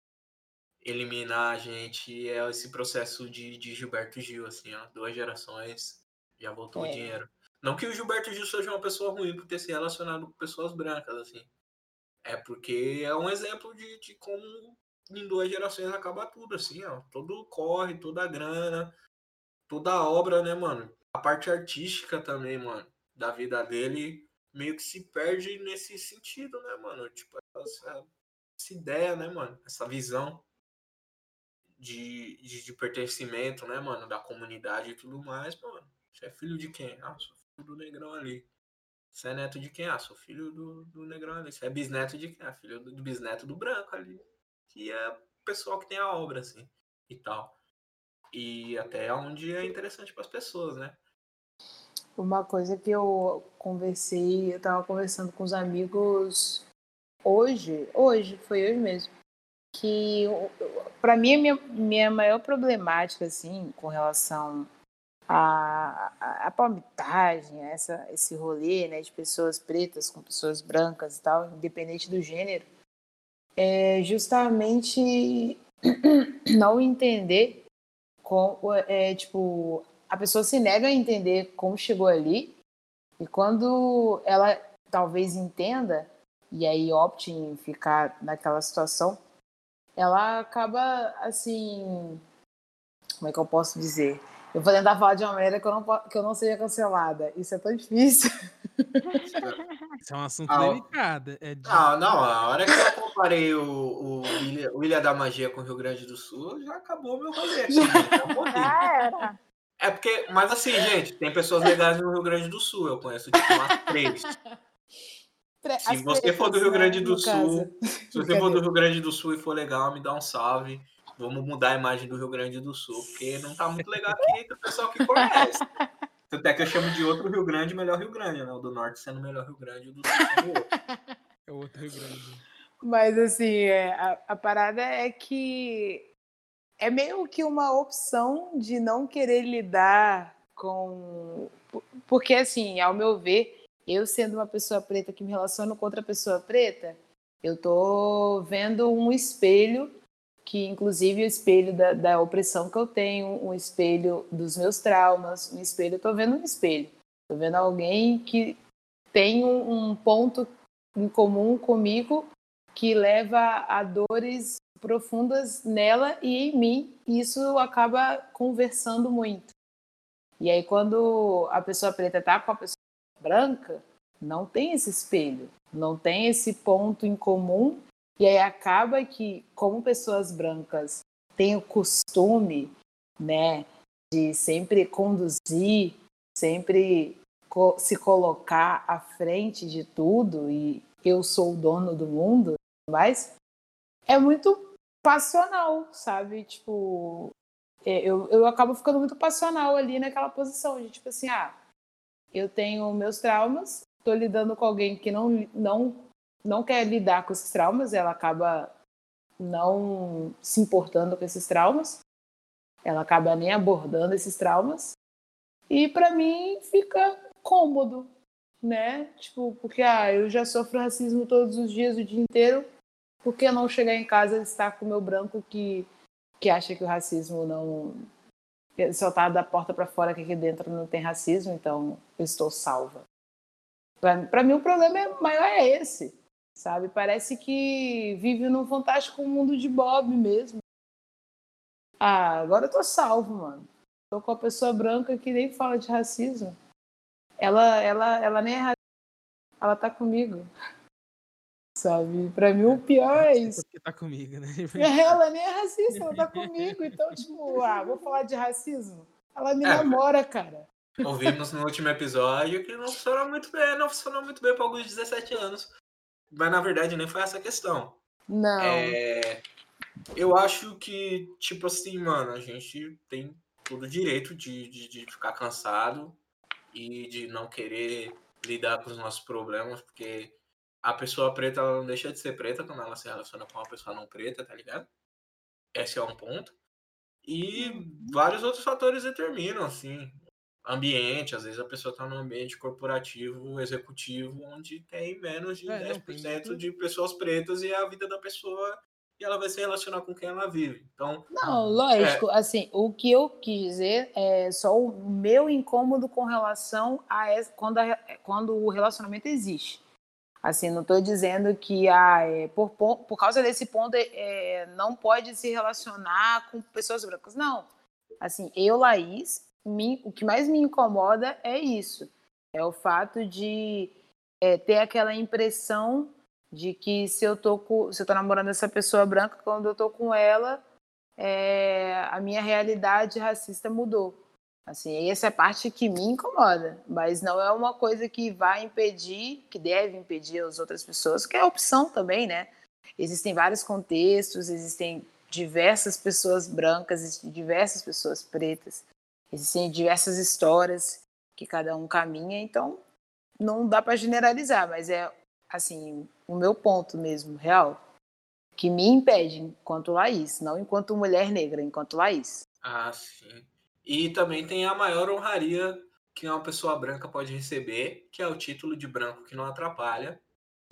S1: eliminar a gente é esse processo de, de Gilberto Gil, assim, ó. Duas gerações, já voltou
S3: É.
S1: o dinheiro. Não que o Gilberto Gil seja uma pessoa ruim por ter se relacionado com pessoas brancas, assim. É porque é um exemplo de, de como em duas gerações acaba tudo, assim, ó. Todo corre, toda a grana, toda a obra, né, mano? A parte artística também, mano, da vida dele meio que se perde nesse sentido, né, mano? Tipo, essa, essa ideia, né, mano? Essa visão de, de, de pertencimento, né, mano? Da comunidade e tudo mais, mano. Você é filho de quem? Ah, sou filho do negrão ali. Você é neto de quem? Ah, sou filho do, do negrão ali. Você é bisneto de quem? Ah, filho do, do bisneto do branco ali. Que é o pessoal que tem a obra, assim, e tal. E até onde é interessante para as pessoas, né?
S3: Uma coisa que eu conversei, eu tava conversando com os amigos hoje, hoje, foi hoje mesmo, que para mim a minha, minha maior problemática, assim, com relação à, à palmitagem, a essa, esse rolê, né, de pessoas pretas com pessoas brancas e tal, independente do gênero, é justamente não entender com, é, tipo, a pessoa se nega a entender como chegou ali e quando ela talvez entenda e aí opte em ficar naquela situação, ela acaba assim, como é que eu posso dizer? Eu vou tentar falar de uma maneira que eu não, que eu não seja cancelada. Isso é tão difícil.
S2: Isso é um assunto
S1: Ah,
S2: delicado. É de...
S1: Não, não, a hora que eu comparei o, o, Ilha, o Ilha da Magia com o Rio Grande do Sul, já acabou meu rolê gente, já
S4: era.
S1: É porque, mas assim, gente, tem pessoas legais no Rio Grande do Sul, eu conheço tipo umas três.
S3: Pre-
S1: Se
S3: as
S1: você for do Rio
S3: né,
S1: Grande do Sul,
S3: caso.
S1: Se você for do Rio Grande do Sul e for legal, me dá um salve. Vamos mudar a imagem do Rio Grande do Sul, porque não tá muito legal aqui o pessoal que conhece. Até que eu chamo de outro Rio Grande, melhor Rio Grande, né? O do Norte sendo o melhor Rio Grande, o do Sul sendo o outro.
S2: É outro Rio Grande.
S3: Mas assim, é, a, a parada é que é meio que uma opção de não querer lidar com. Porque, assim, ao meu ver, eu sendo uma pessoa preta que me relaciono com outra pessoa preta, eu tô vendo um espelho, que inclusive o espelho da, da opressão que eu tenho, um espelho dos meus traumas, um espelho, eu tô vendo um espelho. Tô vendo alguém que tem um, um ponto em comum comigo que leva a dores profundas nela e em mim, e isso acaba conversando muito. E aí, quando a pessoa preta tá com a pessoa branca, não tem esse espelho, não tem esse ponto em comum, e aí acaba que, como pessoas brancas têm o costume, né, de sempre conduzir, sempre co- se colocar à frente de tudo e eu sou o dono do mundo, mas é muito passional, sabe? Tipo, é, eu, eu acabo ficando muito passional ali naquela posição de tipo assim, ah, eu tenho meus traumas, tô lidando com alguém que não, não, não quer lidar com esses traumas, ela acaba não se importando com esses traumas, ela acaba nem abordando esses traumas, e para mim fica cômodo, né? Tipo, porque ah, eu já sofro racismo todos os dias, o dia inteiro, por que não chegar em casa e estar com o meu branco que, que acha que o racismo não. Só tá da porta para fora que aqui dentro não tem racismo, então eu estou salva. Para mim, o problema é- maior é esse, sabe? Parece que vive num fantástico mundo de Bob mesmo. Ah, agora eu tô salvo, mano. Tô com a pessoa branca que nem fala de racismo. Ela, ela, ela nem é racista. Ela tá comigo. Sabe? Pra mim o pior é isso.
S2: Porque tá comigo, né?
S3: Ela nem é racista, ela tá comigo. Então, tipo, ah, vou falar de racismo. Ela me
S1: É,
S3: namora, cara.
S1: Ouvimos no último episódio que não funcionou muito bem, não funcionou muito bem para alguns 17 anos. Mas na verdade nem foi essa a questão.
S3: Não.
S1: É, eu acho que, tipo assim, mano, a gente tem todo o direito de, de, de ficar cansado e de não querer lidar com os nossos problemas, porque a pessoa preta ela não deixa de ser preta quando ela se relaciona com uma pessoa não preta, tá ligado? Esse é um ponto. E vários outros fatores determinam, assim, ambiente, às vezes a pessoa tá num ambiente corporativo, executivo, onde tem menos de
S2: É, não, tem
S1: 10%
S2: muito-
S1: de pessoas pretas e é a vida da pessoa e ela vai se relacionar com quem ela vive. Então,
S3: Não, lógico, assim, o que eu quis dizer é só o meu incômodo com relação a essa- quando, a- quando o relacionamento existe. Assim, não estou dizendo que ah, é, por, por causa desse ponto é, não pode se relacionar com pessoas brancas. Não. Assim, eu, Laís, me- o que mais me incomoda é isso. É o fato de é, ter aquela impressão de que se eu tô com, se eu tô namorando essa pessoa branca, quando eu tô com ela, é, a minha realidade racista mudou. Assim, essa é a parte que me incomoda, mas não é uma coisa que vai impedir, que deve impedir as outras pessoas, que é opção também, né? Existem vários contextos, existem diversas pessoas brancas, diversas pessoas pretas, existem diversas histórias que cada um caminha, então não dá para generalizar, mas é assim, o meu ponto mesmo, real, que me impede enquanto Laís, não enquanto mulher negra, enquanto Laís.
S1: ah, sim. E também tem a maior honraria que uma pessoa branca pode receber, que é o título de branco que não atrapalha,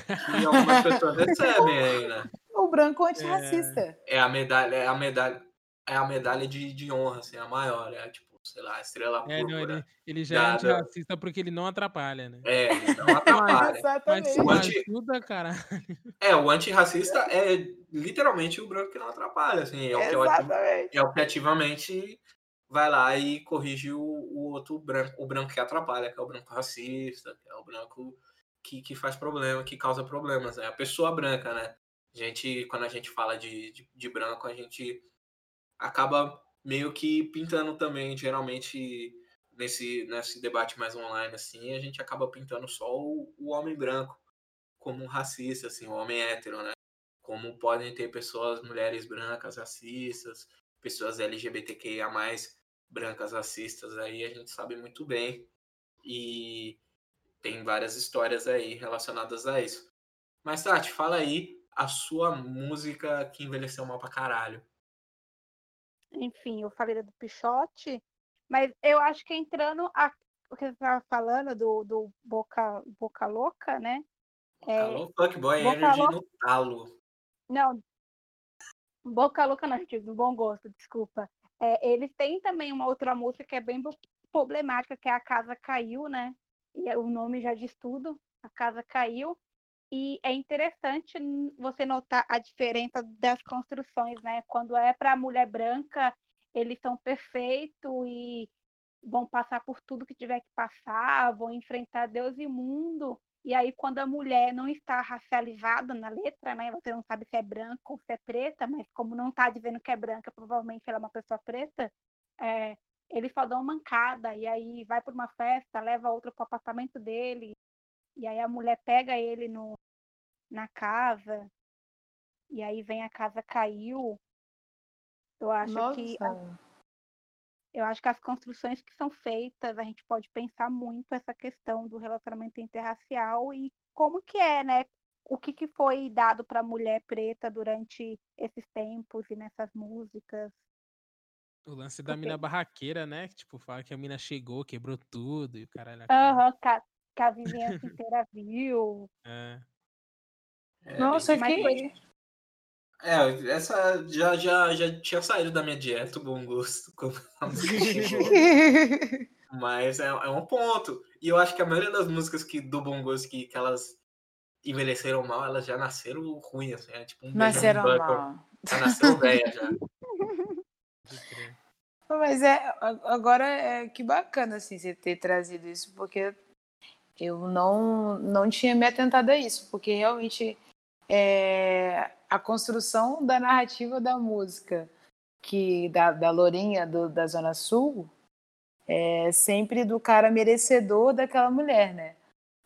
S1: que algumas pessoas recebem né?
S3: O branco antirracista.
S1: É a medalha, é a medalha, é a medalha de, de honra, assim, a maior, é tipo, sei lá, estrela
S2: É, não, ele, ele já é
S1: Dada.
S2: antirracista porque ele não atrapalha, né?
S1: É, ele não atrapalha.
S2: Mas
S3: Exatamente.
S2: se
S1: O anti-
S2: ajuda, cara.
S1: É, o antirracista é literalmente o branco que não atrapalha, assim, é o que, é o que ativamente vai lá e corrige o, o outro branco, o branco que atrapalha, que é o branco racista, que é o branco que, que faz problema, que causa problemas, é a pessoa branca, né? A gente, quando a gente fala de, de, de branco, a gente acaba meio que pintando também, geralmente nesse, nesse debate mais online, assim, a gente acaba pintando só o, o homem branco como um racista, assim, o homem hétero, né? Como podem ter pessoas, mulheres brancas racistas, pessoas LGBTQIA+, brancas racistas, aí a gente sabe muito bem. E tem várias histórias aí relacionadas a isso. Mas, Tati, fala aí a sua música que envelheceu mal pra caralho.
S4: Enfim, eu falei do Pichote, mas eu acho que entrando a, o que você estava falando do, do Boca, Boca Louca, né? É,
S1: Alô, Fuckboy
S4: Boca
S1: Energy
S4: Louca.
S1: no talo.
S4: Não, Boca Louca não, tipo, do bom gosto, desculpa. É, eles têm também uma outra música que é bem problemática, que é A Casa Caiu, né? E o nome já diz tudo, A Casa Caiu. E é interessante você notar a diferença das construções, né? Quando é para a mulher branca, eles são perfeitos e vão passar por tudo que tiver que passar, vão enfrentar Deus e mundo. E aí, quando a mulher não está racializada na letra, né? Você não sabe se é branca ou se é preta, mas como não está dizendo que é branca, provavelmente ela é uma pessoa preta, é, eles só dão mancada. E aí vai para uma festa, leva outro para o apartamento dele. E aí a mulher pega ele no, na casa. E aí vem a casa caiu. Eu acho que
S3: Nossa.
S4: eu acho que as construções que são feitas, a gente pode pensar muito essa questão do relacionamento interracial e como que é, né? O que, que foi dado para a mulher preta durante esses tempos e nessas músicas.
S2: O lance da
S4: Porque-
S2: mina barraqueira, né? Que, tipo, fala que a mina chegou, quebrou tudo e o caralho.
S4: Aham, que, a- que a vizinhança inteira viu.
S2: É.
S1: É,
S3: Nossa,
S4: Mas
S3: que...
S1: É, essa já, já, já tinha saído da minha dieta, o bom gosto. Mas é, é um ponto. E eu acho que a maioria das músicas que, do bom gosto que, que elas envelheceram mal, elas já nasceram ruim, assim, é tipo um
S3: Nasceram
S1: Benjamin
S3: mal.
S1: Já nasceu velha já.
S3: Mas é, agora é que bacana assim você ter trazido isso, porque eu não, não tinha me atentado a isso, porque realmente é, a construção da narrativa da música que da, da Lourinha do- da Zona Sul é sempre do cara merecedor daquela mulher, né?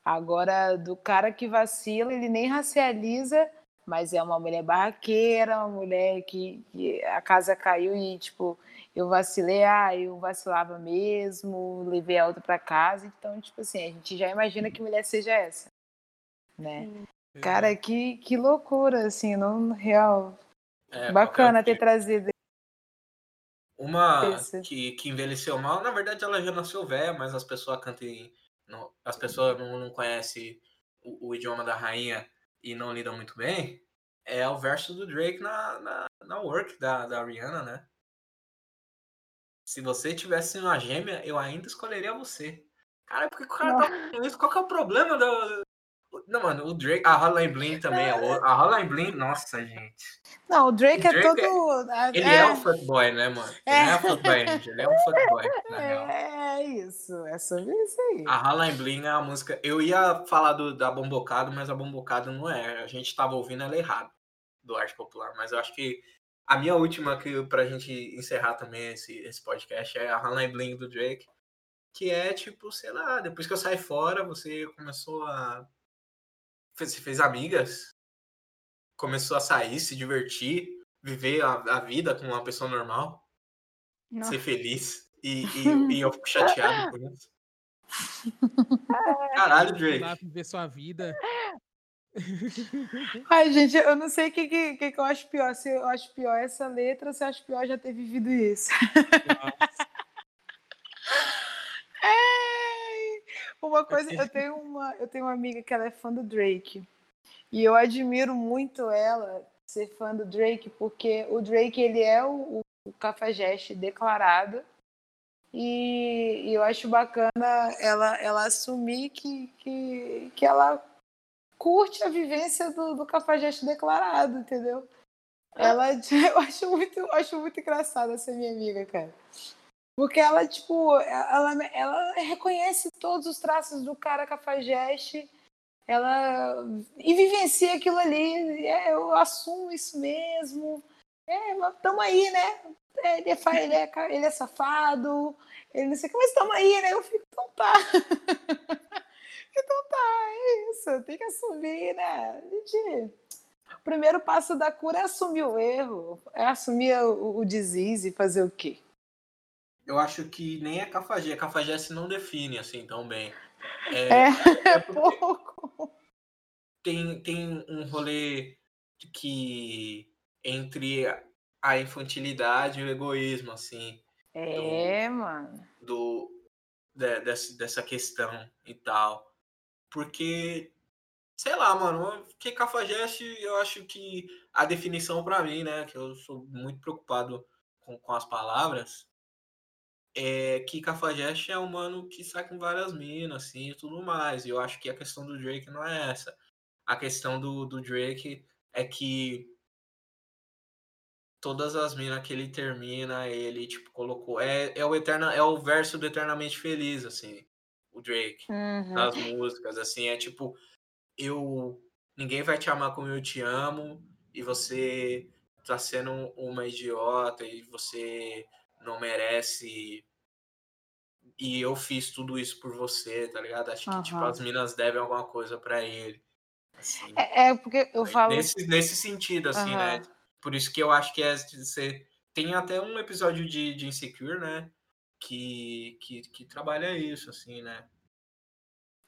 S3: Agora, do cara que vacila, ele nem racializa, mas é uma mulher barraqueira, uma mulher que, que a casa caiu e, tipo, eu vacilei, ah, eu vacilava mesmo, levei a outra pra casa. Então, tipo assim, a gente já imagina que mulher seja essa, né? Cara, que, que loucura, assim, não real.
S1: É,
S3: Bacana
S1: papel
S3: ter trazido
S1: Uma
S3: Esse.
S1: que, que envelheceu mal, na verdade ela já nasceu velha, mas as pessoas cantam em- não, as pessoas não, não conhecem o, o idioma da rainha e não lidam muito bem, é o verso do Drake na, na, na work da, da Rihanna, né? Se você tivesse uma gêmea, eu ainda escolheria você. Cara, por que o cara tá falando isso? Qual que é o problema do. Não, mano, o Drake. A Hotline Bling também é outra. A Hotline Bling, nossa, gente.
S3: Não, o Drake,
S1: O Drake
S3: é todo.
S1: Ele é, um fuckboy, né, mano? Ele
S3: É.
S1: não é um fuckboy, gente. Ele é um fuckboy, na real.
S3: É, é isso, é sobre isso aí.
S1: A Hotline Bling é uma música. Eu ia falar do, da Bombocado, mas a Bombocado não é. A gente tava ouvindo ela errado, do Arte Popular. Mas eu acho que a minha última, que, pra gente encerrar também esse, esse podcast, é a Hotline Bling do Drake. Que é tipo, sei lá, depois que eu saí fora, você começou a. Você fez amigas, começou a sair, se divertir, viver a, a vida como uma pessoa normal,
S4: Nossa.
S1: ser feliz. E, e, e eu fico chateado por isso. Caralho,
S2: lá
S1: Drake.
S2: viver sua vida.
S3: Ai, gente, eu não sei o que, que, que eu acho pior. Se eu acho pior essa letra ou se eu acho pior já ter vivido isso. Ai, uma coisa, eu tenho uma, eu tenho uma amiga que ela é fã do Drake. E eu admiro muito ela ser fã do Drake, porque o Drake ele é o, o, o cafajeste declarado. E, e eu acho bacana ela, ela assumir que, que, que ela curte a vivência do, do cafajeste declarado, entendeu? Ela, eu acho muito, eu acho muito engraçada essa minha amiga, cara. Porque ela, tipo, ela, ela reconhece todos os traços do cara cafajeste, ela e vivencia aquilo ali. É, eu assumo isso mesmo. É, mas tamo aí, né? Ele é, ele é, ca- ele é safado, ele não sei o que, mas tamo aí, né? Eu fico, então tá. então tá, é isso, tem que assumir, né? Gente, o primeiro passo da cura é assumir o erro, é assumir o, o deslize e fazer o quê?
S1: Eu acho que nem a Cafajeste. A Cafajeste não define assim tão bem. É,
S3: É,
S1: é
S3: é pouco.
S1: tem, tem um rolê que entre a infantilidade e o egoísmo, assim,
S3: É, mano.
S1: do, de- dessa, dessa questão e tal. Porque, sei lá, mano, que Cafajeste, eu acho que a definição pra mim, né, que eu sou muito preocupado com, com as palavras, é que Cafajeste é um mano que sai com várias minas, assim, e tudo mais. E eu acho que a questão do Drake não é essa. A questão do, do Drake é que todas as minas que ele termina, ele, tipo, colocou. É, é, o, eterna, é o verso do Eternamente Feliz, assim, o Drake,
S3: Uhum.
S1: das músicas, assim, é tipo, eu. Ninguém vai te amar como eu te amo, e você tá sendo uma idiota, e você não merece. E eu fiz tudo isso por você, tá ligado? Acho que, tipo, as minas devem alguma coisa pra ele. Assim,
S3: É, é porque eu falo.
S1: nesse, nesse sentido, assim, né?
S3: Aham.
S1: Por isso que eu acho que é ser. Tem até um episódio de, de Insecure, né? Que, que, que trabalha isso, assim, né?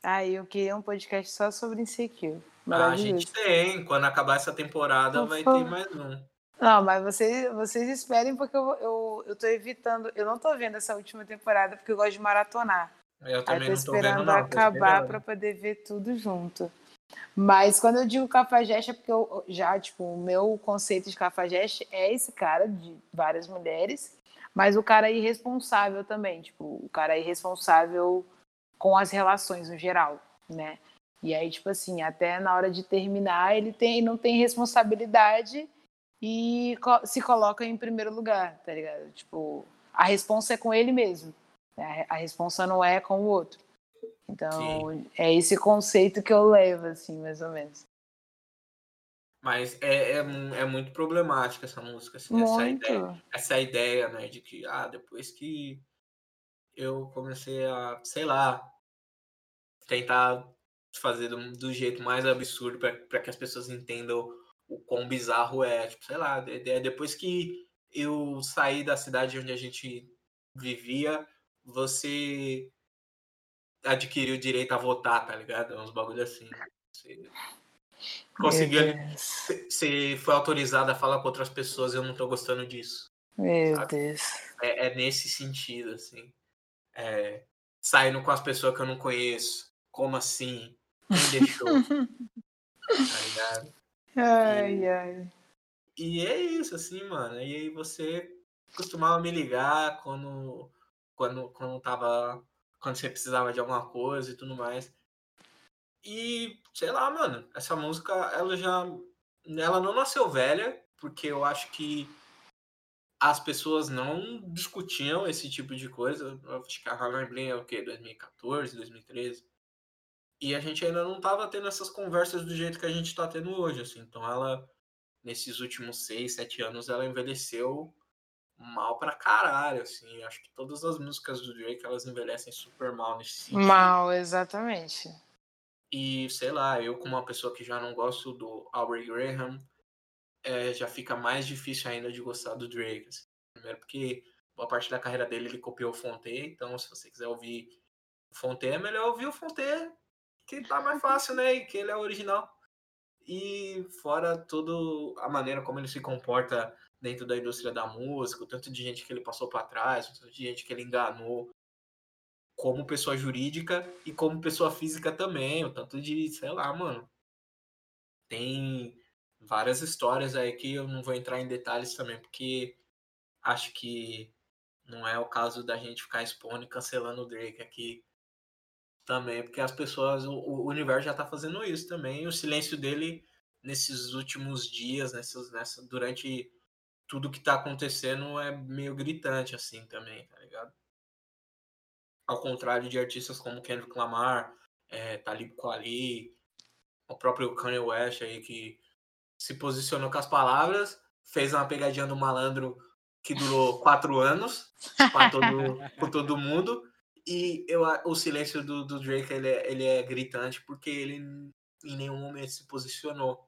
S3: Ai, eu queria um podcast só sobre Insecure.
S1: A
S3: Maravilhoso.
S1: gente tem. Quando acabar essa temporada,
S3: Por
S1: vai ter mais um.
S3: Não, mas vocês, vocês esperem, porque eu, eu, eu tô evitando. Eu não tô vendo essa última temporada, porque eu gosto de maratonar.
S1: Eu
S3: Aí
S1: também
S3: tô
S1: não tô vendo,
S3: esperando
S1: não. tô
S3: acabar para poder ver tudo junto. Mas quando eu digo cafajeste é porque eu já, tipo, o meu conceito de cafajeste é esse cara de várias mulheres, mas o cara irresponsável também, tipo, o cara irresponsável com as relações no geral, né? E aí, tipo assim, até na hora de terminar, ele tem, não tem responsabilidade e se coloca em primeiro lugar, tá ligado? Tipo, a responsa é com ele mesmo. Né? A responsa não é com o outro. Então, Sim. é esse conceito que eu levo, assim, mais ou menos.
S1: Mas é, é, é muito problemática essa música, assim, essa ideia, essa ideia, né, de que, ah, depois que eu comecei a, sei lá, tentar fazer do, do jeito mais absurdo para que as pessoas entendam o quão bizarro é. Tipo, sei lá, depois que eu saí da cidade onde a gente vivia, você adquiriu o direito a votar, tá ligado? Uns bagulho assim. Você conseguiu. Você foi autorizado a falar com outras pessoas, eu não tô gostando disso.
S3: Meu sabe? Deus.
S1: É, é, nesse sentido, assim. É, saindo com as pessoas que eu não conheço. Como assim? Quem deixou? tá ligado?
S3: Ai,
S1: e,
S3: ai.
S1: E é isso, assim, mano. E aí você costumava me ligar quando, quando, quando tava. Quando você precisava de alguma coisa e tudo mais. E, sei lá, mano, essa música, ela já. Ela não nasceu velha, porque eu acho que as pessoas não discutiam esse tipo de coisa. Eu acho que a Harlem Bling é o quê? 2014, 2013. E a gente ainda não tava tendo essas conversas do jeito que a gente tá tendo hoje, assim. Então ela, nesses últimos seis, sete anos, ela envelheceu mal pra caralho, assim. Acho que todas as músicas do Drake, elas envelhecem super mal nesse
S3: sentido. Mal, exatamente.
S1: E, sei lá, eu como uma pessoa que já não gosto do Aubrey Graham, é, já fica mais difícil ainda de gostar do Drake. Assim. Primeiro porque boa parte da carreira dele ele copiou o Fonte, então se você quiser ouvir o Fonte, é melhor ouvir o Fonte que tá mais fácil, né? E que ele é original. E fora toda a maneira como ele se comporta dentro da indústria da música, o tanto de gente que ele passou para trás, o tanto de gente que ele enganou como pessoa jurídica e como pessoa física também, o tanto de, sei lá, mano. Tem várias histórias aí que eu não vou entrar em detalhes também, porque acho que não é o caso da gente ficar expondo e cancelando o Drake aqui também, porque as pessoas, o, universo já tá fazendo isso também. o silêncio dele nesses últimos dias, nessas, nessa, durante tudo que tá acontecendo, é meio gritante, assim, também, tá ligado? Ao contrário de artistas como Kendrick Lamar, é, Talib Kweli, o próprio Kanye West aí, que se posicionou com as palavras, fez uma pegadinha do malandro que durou quatro anos para todo, todo mundo, e eu, o silêncio do, do Drake ele é, ele é gritante porque ele em nenhum momento se posicionou.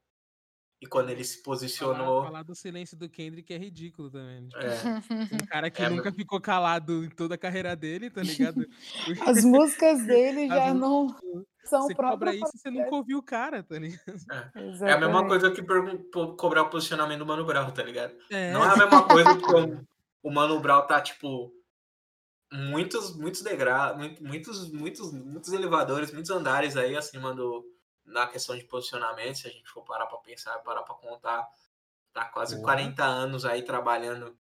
S1: E quando ele se posicionou.
S2: Falar, falar do silêncio do Kendrick é ridículo também. Tipo, é. Um cara que é, nunca ficou calado em toda a carreira dele, tá ligado?
S3: As músicas dele já As não são
S2: Você cobra isso você nunca ouviu o cara, tá ligado?
S1: É, é a mesma coisa que cobrar o posicionamento do Mano Brown, tá ligado? É. Não é a mesma coisa que o, o Mano Brown tá, tipo, muitos, muitos degraus, muitos, muitos, muitos elevadores, muitos andares aí acima do na questão de posicionamento, se a gente for parar para pensar, parar para contar, tá quase 40 anos aí trabalhando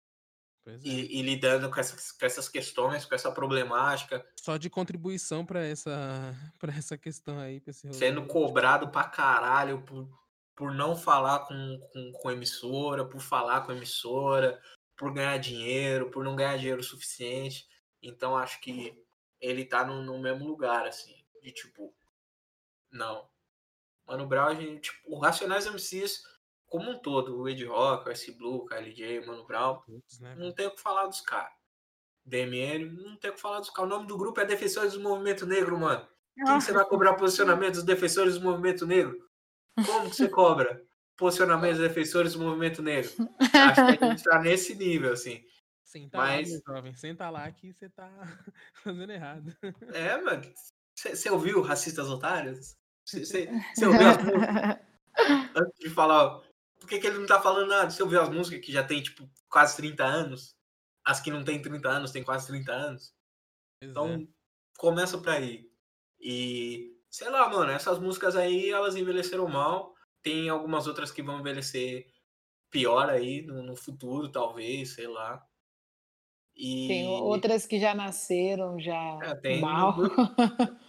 S1: é. e, e, lidando com essas, com essas questões, com essa problemática.
S2: Só de contribuição para essa, para essa questão aí.
S1: Sendo cobrado para caralho por, por não falar com, com, com emissora, por falar com emissora, por ganhar dinheiro, por não ganhar dinheiro suficiente. Então acho que ele tá no, no mesmo lugar, assim, de tipo, não. Mano Brown, gente, tipo, o Racionais MCs como um todo, o Ed Rock, o S Blue, o KLJ, Mano Brown, né, não tem o que falar dos caras. DMN, não tem o que falar dos caras. O nome do grupo é Defensores do Movimento Negro, mano. Quem você vai cobrar posicionamento dos defensores do movimento negro? Como que você cobra posicionamento dos defensores do movimento negro? Acho que a gente tá nesse nível, assim.
S2: Senta Mas... lá, meu jovem. Senta lá que você tá fazendo errado.
S1: É, mano. Você ouviu Racistas Otários? Você ouviu as músicas? Antes de falar, por que, que ele não tá falando nada? Você ouviu as músicas que já tem, tipo, quase 30 anos? As que não tem 30 anos, tem quase 30 anos? então, é. começa por aí. E, sei lá, mano, essas músicas aí, elas envelheceram mal. Tem algumas outras que vão envelhecer pior aí no, no futuro, talvez, sei lá.
S3: E... Tem outras que já nasceram, já é, tem mal.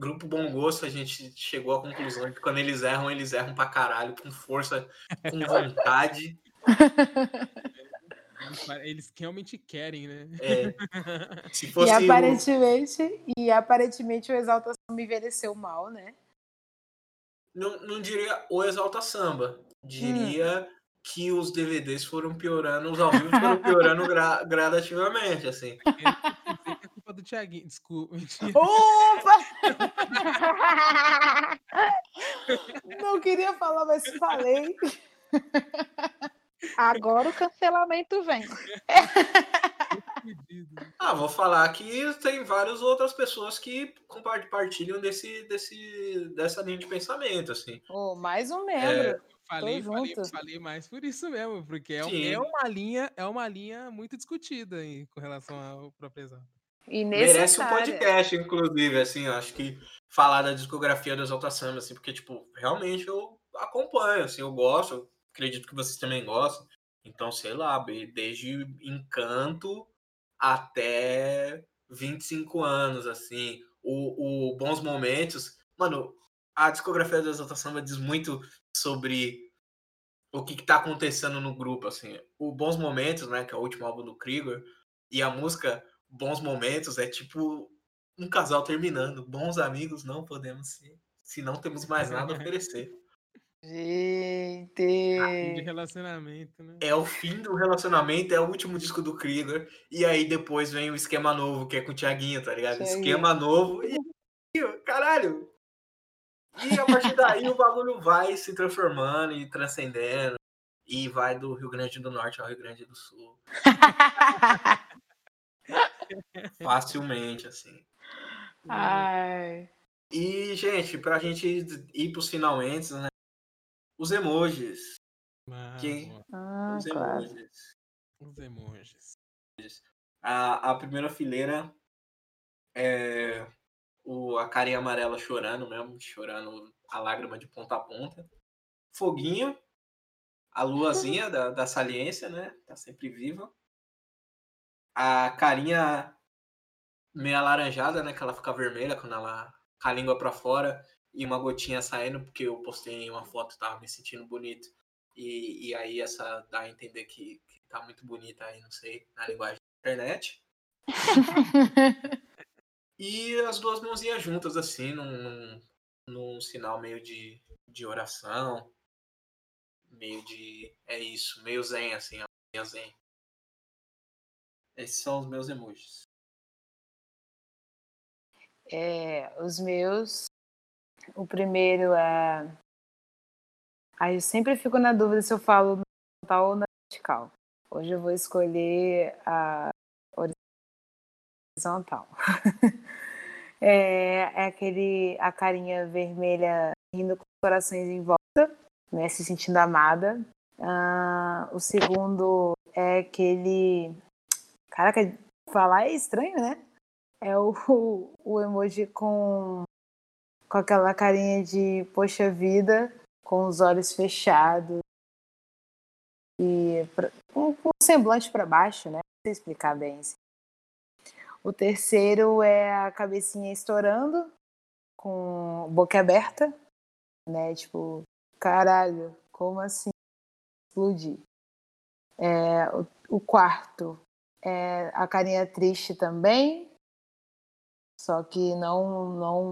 S1: grupo Bom Gosto, a gente chegou à conclusão que quando eles erram, eles erram pra caralho, com força, com vontade.
S2: Eles, realmente querem, né?
S1: É, se
S3: E
S1: fosse o-
S3: aparentemente, e aparentemente o Exalta Samba envelheceu mal, né?
S1: não, não diria o Exalta Samba, diria que os DVDs foram piorando, os ao vivo foram piorando gra- gradativamente, assim.
S2: Quer dizer que é culpa do Thiaguinho. Desculpa. mentira.
S3: Opa! Não queria falar, mas falei.
S4: Agora o cancelamento vem.
S2: Pedido.
S1: Ah, vou falar que tem várias outras pessoas que compartilham desse, desse, dessa linha de pensamento, assim.
S3: Oh, mais um
S1: É,
S3: membro.
S2: Falei, falei,
S3: junto.
S2: falei mais por isso mesmo, porque é, é uma linha, é uma linha muito discutida aí, com relação ao próprio exato.
S3: E
S1: Merece um podcast, inclusive, assim, acho que falar da discografia do Exalta Samba, assim, porque, tipo, realmente eu acompanho, assim, eu gosto, eu acredito que vocês também gostam. Então, sei lá, desde Encanto até 25 anos, assim, o, o Bons Momentos. Mano, a discografia do Exalta Samba diz muito sobre o que, que tá acontecendo no grupo, assim. O Bons Momentos, né, que é o último álbum do Krieger, e a música Bons Momentos é tipo um casal terminando. Bons amigos não podemos ser, se não temos mais nada a oferecer.
S2: Fim de
S3: Gente.
S2: relacionamento, né?
S1: É o fim do relacionamento, é o último disco do Krieger, e aí depois vem o esquema novo, que é com o Thiaguinho, tá ligado?
S3: Thiaguinho.
S1: Esquema novo e caralho. E a partir daí o bagulho vai se transformando e transcendendo. E vai do Rio Grande do Norte ao Rio Grande do Sul. Facilmente, assim.
S3: Ai.
S1: E, gente, pra gente ir pros finalmente, né? Os emojis. Que-
S2: ó,
S3: Ah,
S1: Os
S3: claro.
S1: emojis.
S2: os emojis.
S1: A, a primeira fileira é o, a carinha amarela chorando mesmo, chorando a lágrima de ponta a ponta. Foguinho, a luazinha da, da saliência, né? Tá sempre viva. A carinha meio alaranjada, né? Que ela fica vermelha quando ela com a língua pra fora e uma gotinha saindo, porque eu postei uma foto, tava me sentindo bonito. E, e aí essa dá a entender que, que tá muito bonita aí, não sei, na linguagem da internet. E as duas mãozinhas juntas, assim, num, num, sinal meio de, de oração. Meio de. É isso, meio zen, assim, a zen. Esses são os meus emojis.
S3: É, os meus. O primeiro é. Aí eu sempre fico na dúvida se eu falo na horizontal ou na vertical. Hoje eu vou escolher a horizontal. é, é aquele a carinha vermelha rindo com os corações em volta, né, se sentindo amada. Ah, o segundo é aquele. Caraca, falar é estranho, né? É o, o emoji com, com aquela carinha de poxa vida, com os olhos fechados e pra- com o semblante para baixo, né? Não sei explicar bem. assim. O terceiro é a cabecinha estourando, com boca aberta, né? Tipo, caralho, como assim? Explodir. É, o, o quarto é a carinha triste também, só que não, não.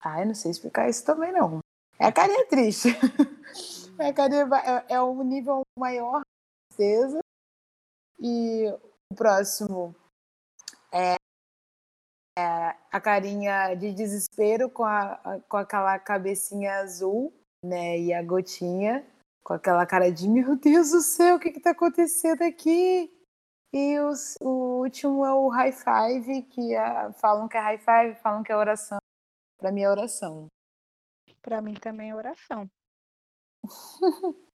S3: Ai, não sei explicar isso também não. É a carinha triste. É, a carinha, é, é um nível maior de tristeza. E o próximo é, é a carinha de desespero com, a, com aquela cabecinha azul, né? E a gotinha com aquela cara de meu Deus do céu, o que que tá acontecendo aqui? E os- o último é o high five, que ah, falam que é high five, falam que é oração. Pra mim é oração.
S4: Pra mim também é oração.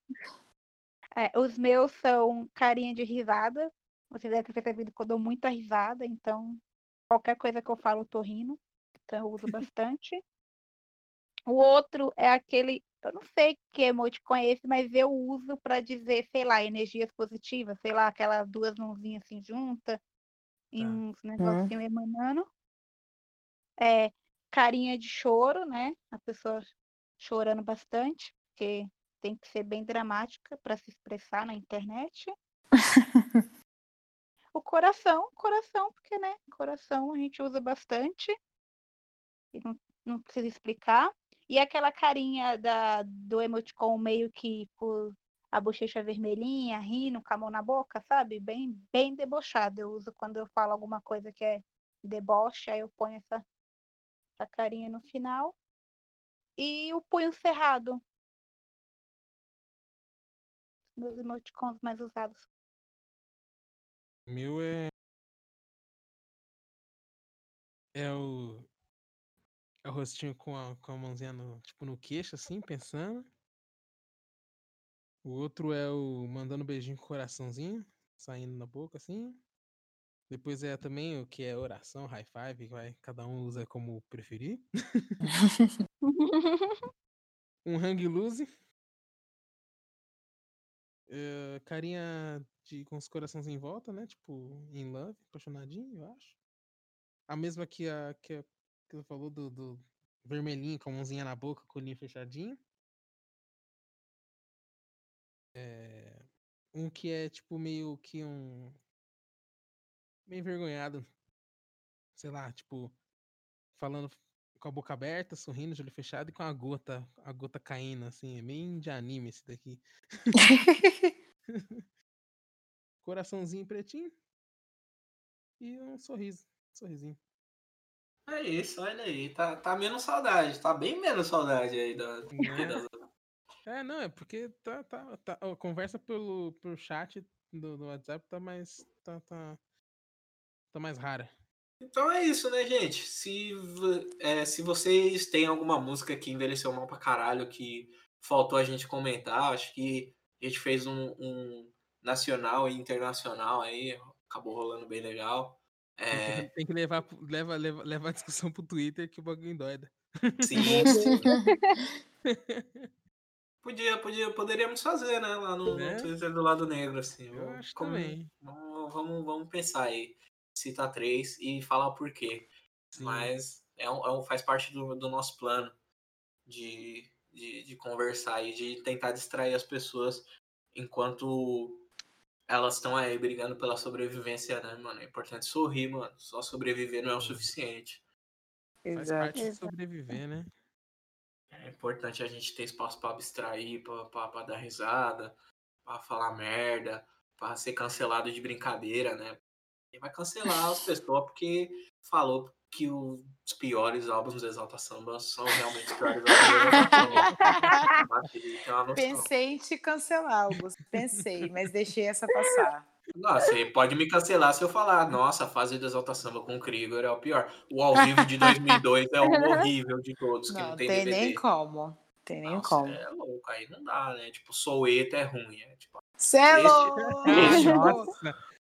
S4: É, os meus são carinha de risada. Vocês devem ter percebido que eu dou muita risada, então qualquer coisa que eu falo eu tô rindo. Então eu uso bastante. O outro é aquele, eu não sei que emoticon é esse, mas eu uso para dizer, sei lá, energias positivas, sei lá, aquelas duas mãozinhas assim juntas, e
S2: Tá.
S4: uns negocinhos emanando. É, carinha de choro, né? A pessoa chorando bastante, porque tem que ser bem dramática para se expressar na internet. o coração, coração, porque, né? Coração a gente usa bastante. E não, não precisa explicar. E aquela carinha da, do emoticon meio que com a bochecha vermelhinha, rindo, com a mão na boca, sabe? Bem, bem debochado. Eu uso quando eu falo alguma coisa que é deboche, aí eu ponho essa, essa carinha no final. E o punho cerrado. Meus emoticons mais usados.
S2: Meu é. É o. É o rostinho com a, com a mãozinha no, tipo, no queixo, assim, pensando. O outro é o mandando beijinho com o coraçãozinho, saindo na boca, assim. Depois é também o que é oração, high five, vai, cada um usa como preferir. um hang loose. É, carinha de, com os corações em volta, né? Tipo, in love, apaixonadinho, eu acho. A mesma que a que, a, que falou do, do vermelhinho, com a mãozinha na boca, com o olhinho fechadinho. É, um que é tipo meio que um meio envergonhado. Sei lá, tipo, falando com a boca aberta, sorrindo, de olho fechado e com a gota, a gota caindo, assim. É meio de anime esse daqui. Coraçãozinho pretinho. E um sorriso. Um sorrisinho.
S1: É isso, olha aí. Tá, tá menos saudade. Tá bem menos saudade aí da,
S2: né? É, não, é porque tá, tá, tá, a conversa pelo, pelo chat do, do WhatsApp tá mais. Tá, tá, tá mais rara.
S1: Então é isso, né, gente? Se, é, se vocês têm alguma música que envelheceu mal pra caralho, que faltou a gente comentar, acho que a gente fez um, um nacional e internacional aí, acabou rolando bem legal. É...
S2: Tem que levar, leva, leva, levar a discussão pro Twitter que o bagulho doida.
S1: Sim, sim. podia, podia, poderíamos fazer, né? Lá no,
S2: Né?
S1: no Twitter do lado negro, assim.
S2: Eu acho
S1: Como-
S2: também.
S1: Vamos, vamos, vamos pensar aí. Citar três e falar o porquê.
S2: Sim.
S1: Mas é um, é um- faz parte do, do nosso plano de, de, de conversar e de tentar distrair as pessoas enquanto elas estão aí brigando pela sobrevivência, né, mano? É importante sorrir, mano. Só sobreviver não é o suficiente.
S2: Faz
S3: Exato.
S2: parte de sobreviver, né?
S1: É importante a gente ter espaço pra abstrair, pra dar risada, pra falar merda, pra ser cancelado de brincadeira, né? E vai cancelar as pessoas porque falou que os piores álbuns do Exalta Samba são realmente os piores álbuns do Exalta.
S3: Pensei em te cancelar, Augusto. Pensei, mas deixei essa passar.
S1: Não, você pode me cancelar se eu falar, nossa, a fase do Exalta Samba com o Krieger é o pior. O ao vivo de 2002 é o horrível de todos, que não,
S3: Não,
S1: tem,
S3: tem
S1: DVD.
S3: nem como. Tem nem
S1: Nossa,
S3: como.
S1: é louco, aí não dá, né? Tipo, Soueta é ruim, é tipo,
S3: Cê é louco!
S1: esse-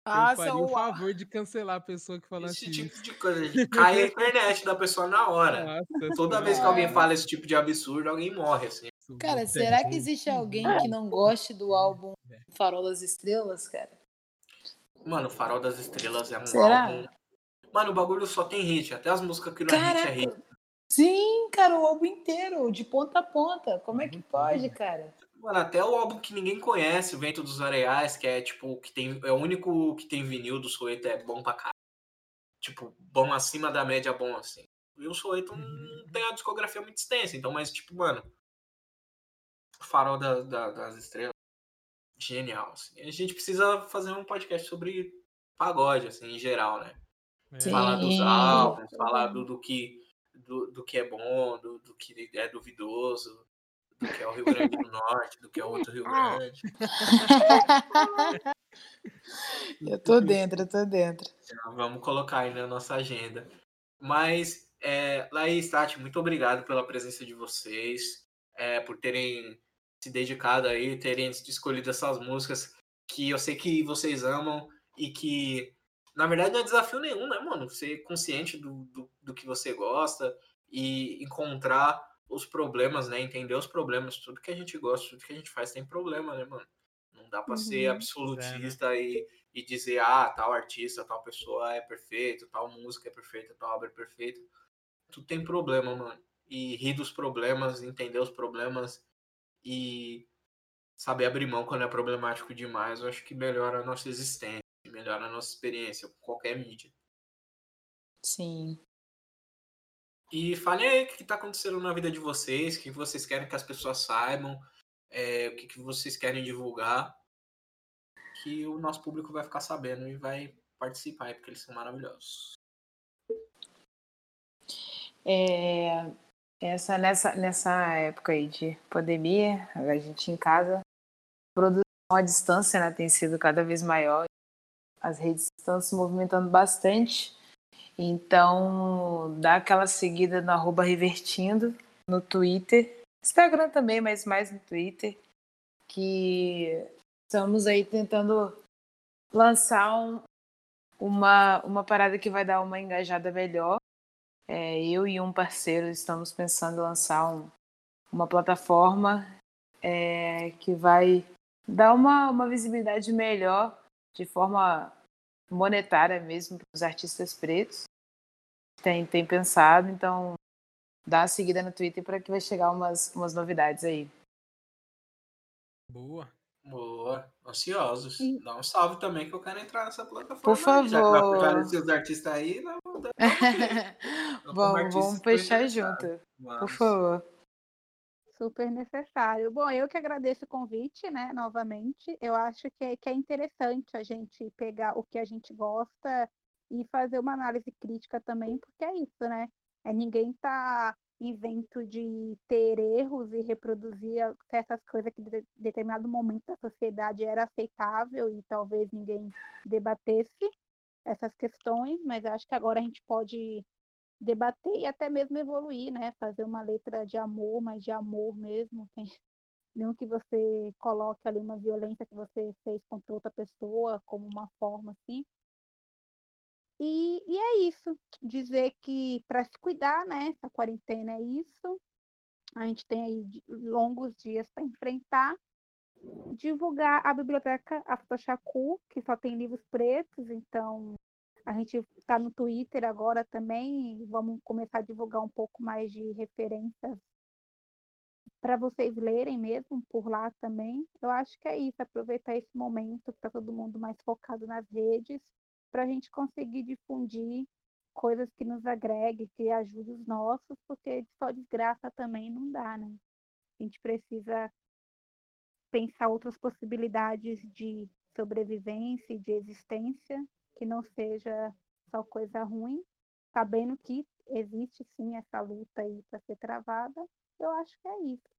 S2: Nossa, faria o favor de cancelar a pessoa que falasse
S1: esse tipo
S2: isso.
S1: de coisa. Cai a internet da pessoa na hora.
S2: Nossa
S1: Toda vez que alguém fala esse tipo de absurdo, alguém morre, assim.
S3: Cara,
S2: é
S3: será que existe alguém que não goste do álbum Farol das Estrelas, cara?
S1: Mano, Farol das Estrelas é um
S3: Será?
S1: álbum. Mano, o bagulho só tem hit. Até as músicas que não é hit é hit.
S3: Sim, cara, o álbum inteiro, de ponta a ponta. Como é que pode, cara?
S1: Mano, até o álbum que ninguém conhece, o Vento dos Areais, que é tipo, que tem, é o único que tem vinil do Soeto, é bom pra caralho. Tipo, bom acima da média, bom assim. E o Soeto não tem uma discografia muito extensa, então, mas tipo, mano, o Farol da- da- das Estrelas, genial. Assim. A gente precisa fazer um podcast sobre pagode, assim, em geral, né?
S2: É,
S3: Sim.
S1: Falar dos álbuns, falar do, do que, do, do que é bom, do, do que é duvidoso, do que é o Rio Grande do Norte, do que é o outro Rio Grande.
S3: Eu tô dentro, eu tô dentro.
S1: Já Vamos colocar aí na nossa agenda. Mas, é, Laís, Tati, muito obrigado pela presença de vocês, é, por terem se dedicado aí, terem escolhido essas músicas que eu sei que vocês amam e que, na verdade, não é desafio nenhum, né, mano? Ser consciente do, do, do que você gosta e encontrar os problemas, né? Entender os problemas. Tudo que a gente gosta, tudo que a gente faz tem problema, né, mano? Não dá pra ser
S4: Uhum.
S1: absolutista e, e dizer, ah, tal artista, tal pessoa é perfeito, tal música é perfeita, tal obra é perfeita. tudo tem problema, mano. E rir dos problemas, entender os problemas e saber abrir mão quando é problemático demais, eu acho que melhora a nossa existência, melhora a nossa experiência com qualquer mídia.
S3: Sim.
S1: E fale aí o que está acontecendo na vida de vocês, o que vocês querem que as pessoas saibam, é, o que, que vocês querem divulgar, que o nosso público vai ficar sabendo e vai participar porque eles são maravilhosos.
S3: É, essa, nessa, nessa época aí de pandemia, a gente em casa, produção à distância né, tem sido cada vez maior. As redes estão se movimentando bastante. Então, dá aquela seguida no arroba Revertindo no Twitter. Instagram também, mas mais no Twitter. Que estamos aí tentando lançar um, uma, uma parada que vai dar uma engajada melhor. É, eu e um parceiro estamos pensando em lançar um, uma plataforma é, que vai dar uma, uma visibilidade melhor de forma monetária mesmo para os artistas pretos. Tem, tem pensado, então dá uma seguida no Twitter para que vai chegar umas, umas novidades aí.
S2: Boa.
S1: Boa, ansiosos. Sim. Dá um salve também que eu quero entrar nessa plataforma.
S3: Por favor. Já
S1: que vai artistas aí, não,
S3: vamos, vamos fechar junto. Vamos. Por favor.
S4: Super necessário. Bom, eu que agradeço o convite, né, novamente. Eu acho que é, que é interessante a gente pegar o que a gente gosta e fazer uma análise crítica também, porque é isso, né? É, ninguém tá invento de ter erros e reproduzir certas coisas que em determinado momento da sociedade era aceitável e talvez ninguém debatesse essas questões, mas acho que agora a gente pode debater e até mesmo evoluir, né? Fazer uma letra de amor, mas de amor mesmo, tem não que você coloque ali uma violência que você fez contra outra pessoa como uma forma assim. E, e é isso, dizer que para se cuidar, né? Essa quarentena é isso. A gente tem aí longos dias para enfrentar. Divulgar a biblioteca Aftochacu, que só tem livros pretos, então a gente está no Twitter agora também, vamos começar a divulgar um pouco mais de referências para vocês lerem mesmo por lá também. Eu acho que é isso, aproveitar esse momento para todo mundo mais focado nas redes, para a gente conseguir difundir coisas que nos agreguem, que ajudem os nossos, porque só desgraça também não dá, né? A gente precisa pensar outras possibilidades de sobrevivência e de existência que não seja só coisa ruim, sabendo que existe sim essa luta aí para ser travada, eu acho que é isso.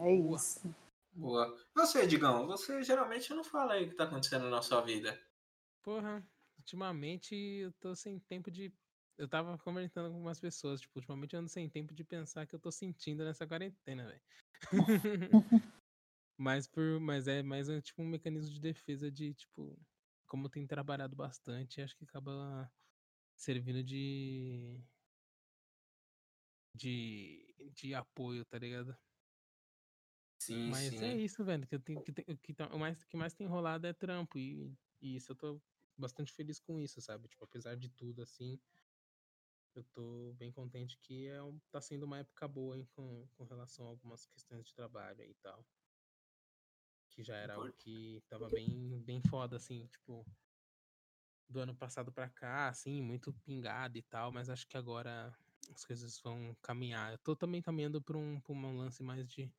S3: É isso.
S1: Boa. Você, Digão, você geralmente não fala aí o que tá acontecendo na sua vida.
S2: Porra, ultimamente eu tô sem tempo de. Eu tava comentando com algumas pessoas, tipo, ultimamente eu ando sem tempo de pensar que eu tô sentindo nessa quarentena, velho. mas por. Mas é mais um, tipo um mecanismo de defesa de, tipo, como tem trabalhado bastante, acho que acaba servindo de. de. de apoio, tá ligado?
S1: Sim,
S2: Mas
S1: sim.
S2: é isso, velho. Que, eu tenho, que, que, tá, o mais, que mais tem rolado é trampo. E, e isso eu tô bastante feliz com isso, sabe? Tipo, apesar de tudo, assim, eu tô bem contente que é tá sendo uma época boa hein, com, com relação a algumas questões de trabalho e tal que já era algo que tava bem, bem foda, assim, tipo, do ano passado para cá, assim, muito pingado e tal, mas acho que agora as coisas vão caminhar. Eu tô também caminhando para um, pra um lance mais de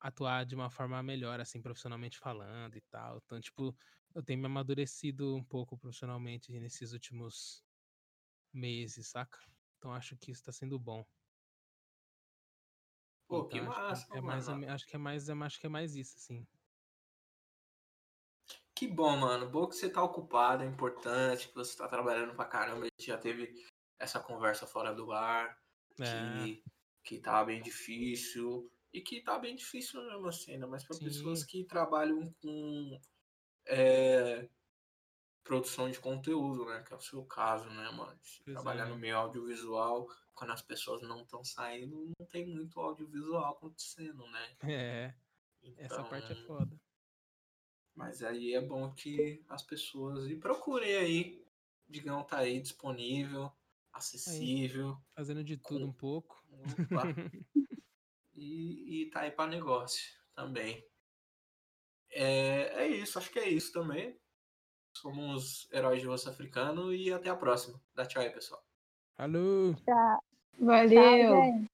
S2: atuar de uma forma melhor, assim, profissionalmente falando e tal. Então, tipo, eu tenho me amadurecido um pouco profissionalmente nesses últimos meses, saca? Então acho que isso tá sendo bom.
S1: Pô, que então, massa,
S2: acho que é mais, acho que é mais, acho que é mais isso, assim.
S1: Que bom, mano. Bom que você tá ocupado, é importante, que você tá trabalhando pra caramba. A gente já teve essa conversa fora do ar, é. que, que tá bem difícil. E que tá bem difícil mesmo assim, ainda mais para pessoas que trabalham com é, produção de conteúdo, né? Que é o seu caso, né, mano? Trabalhar no meio audiovisual quando as pessoas não estão saindo, não tem muito audiovisual acontecendo, né?
S2: É. Então, essa parte é foda.
S1: Mas aí é bom que as pessoas. E procurem aí. Digão tá aí disponível. acessível.
S2: Fazendo de tudo um pouco.
S1: E, e tá aí para negócio também. É, é isso, acho que é isso também. Somos heróis de osso africano e até a próxima. Dá tchau aí, pessoal.
S2: Falou!
S4: Tchau,
S3: Valeu!
S4: gente.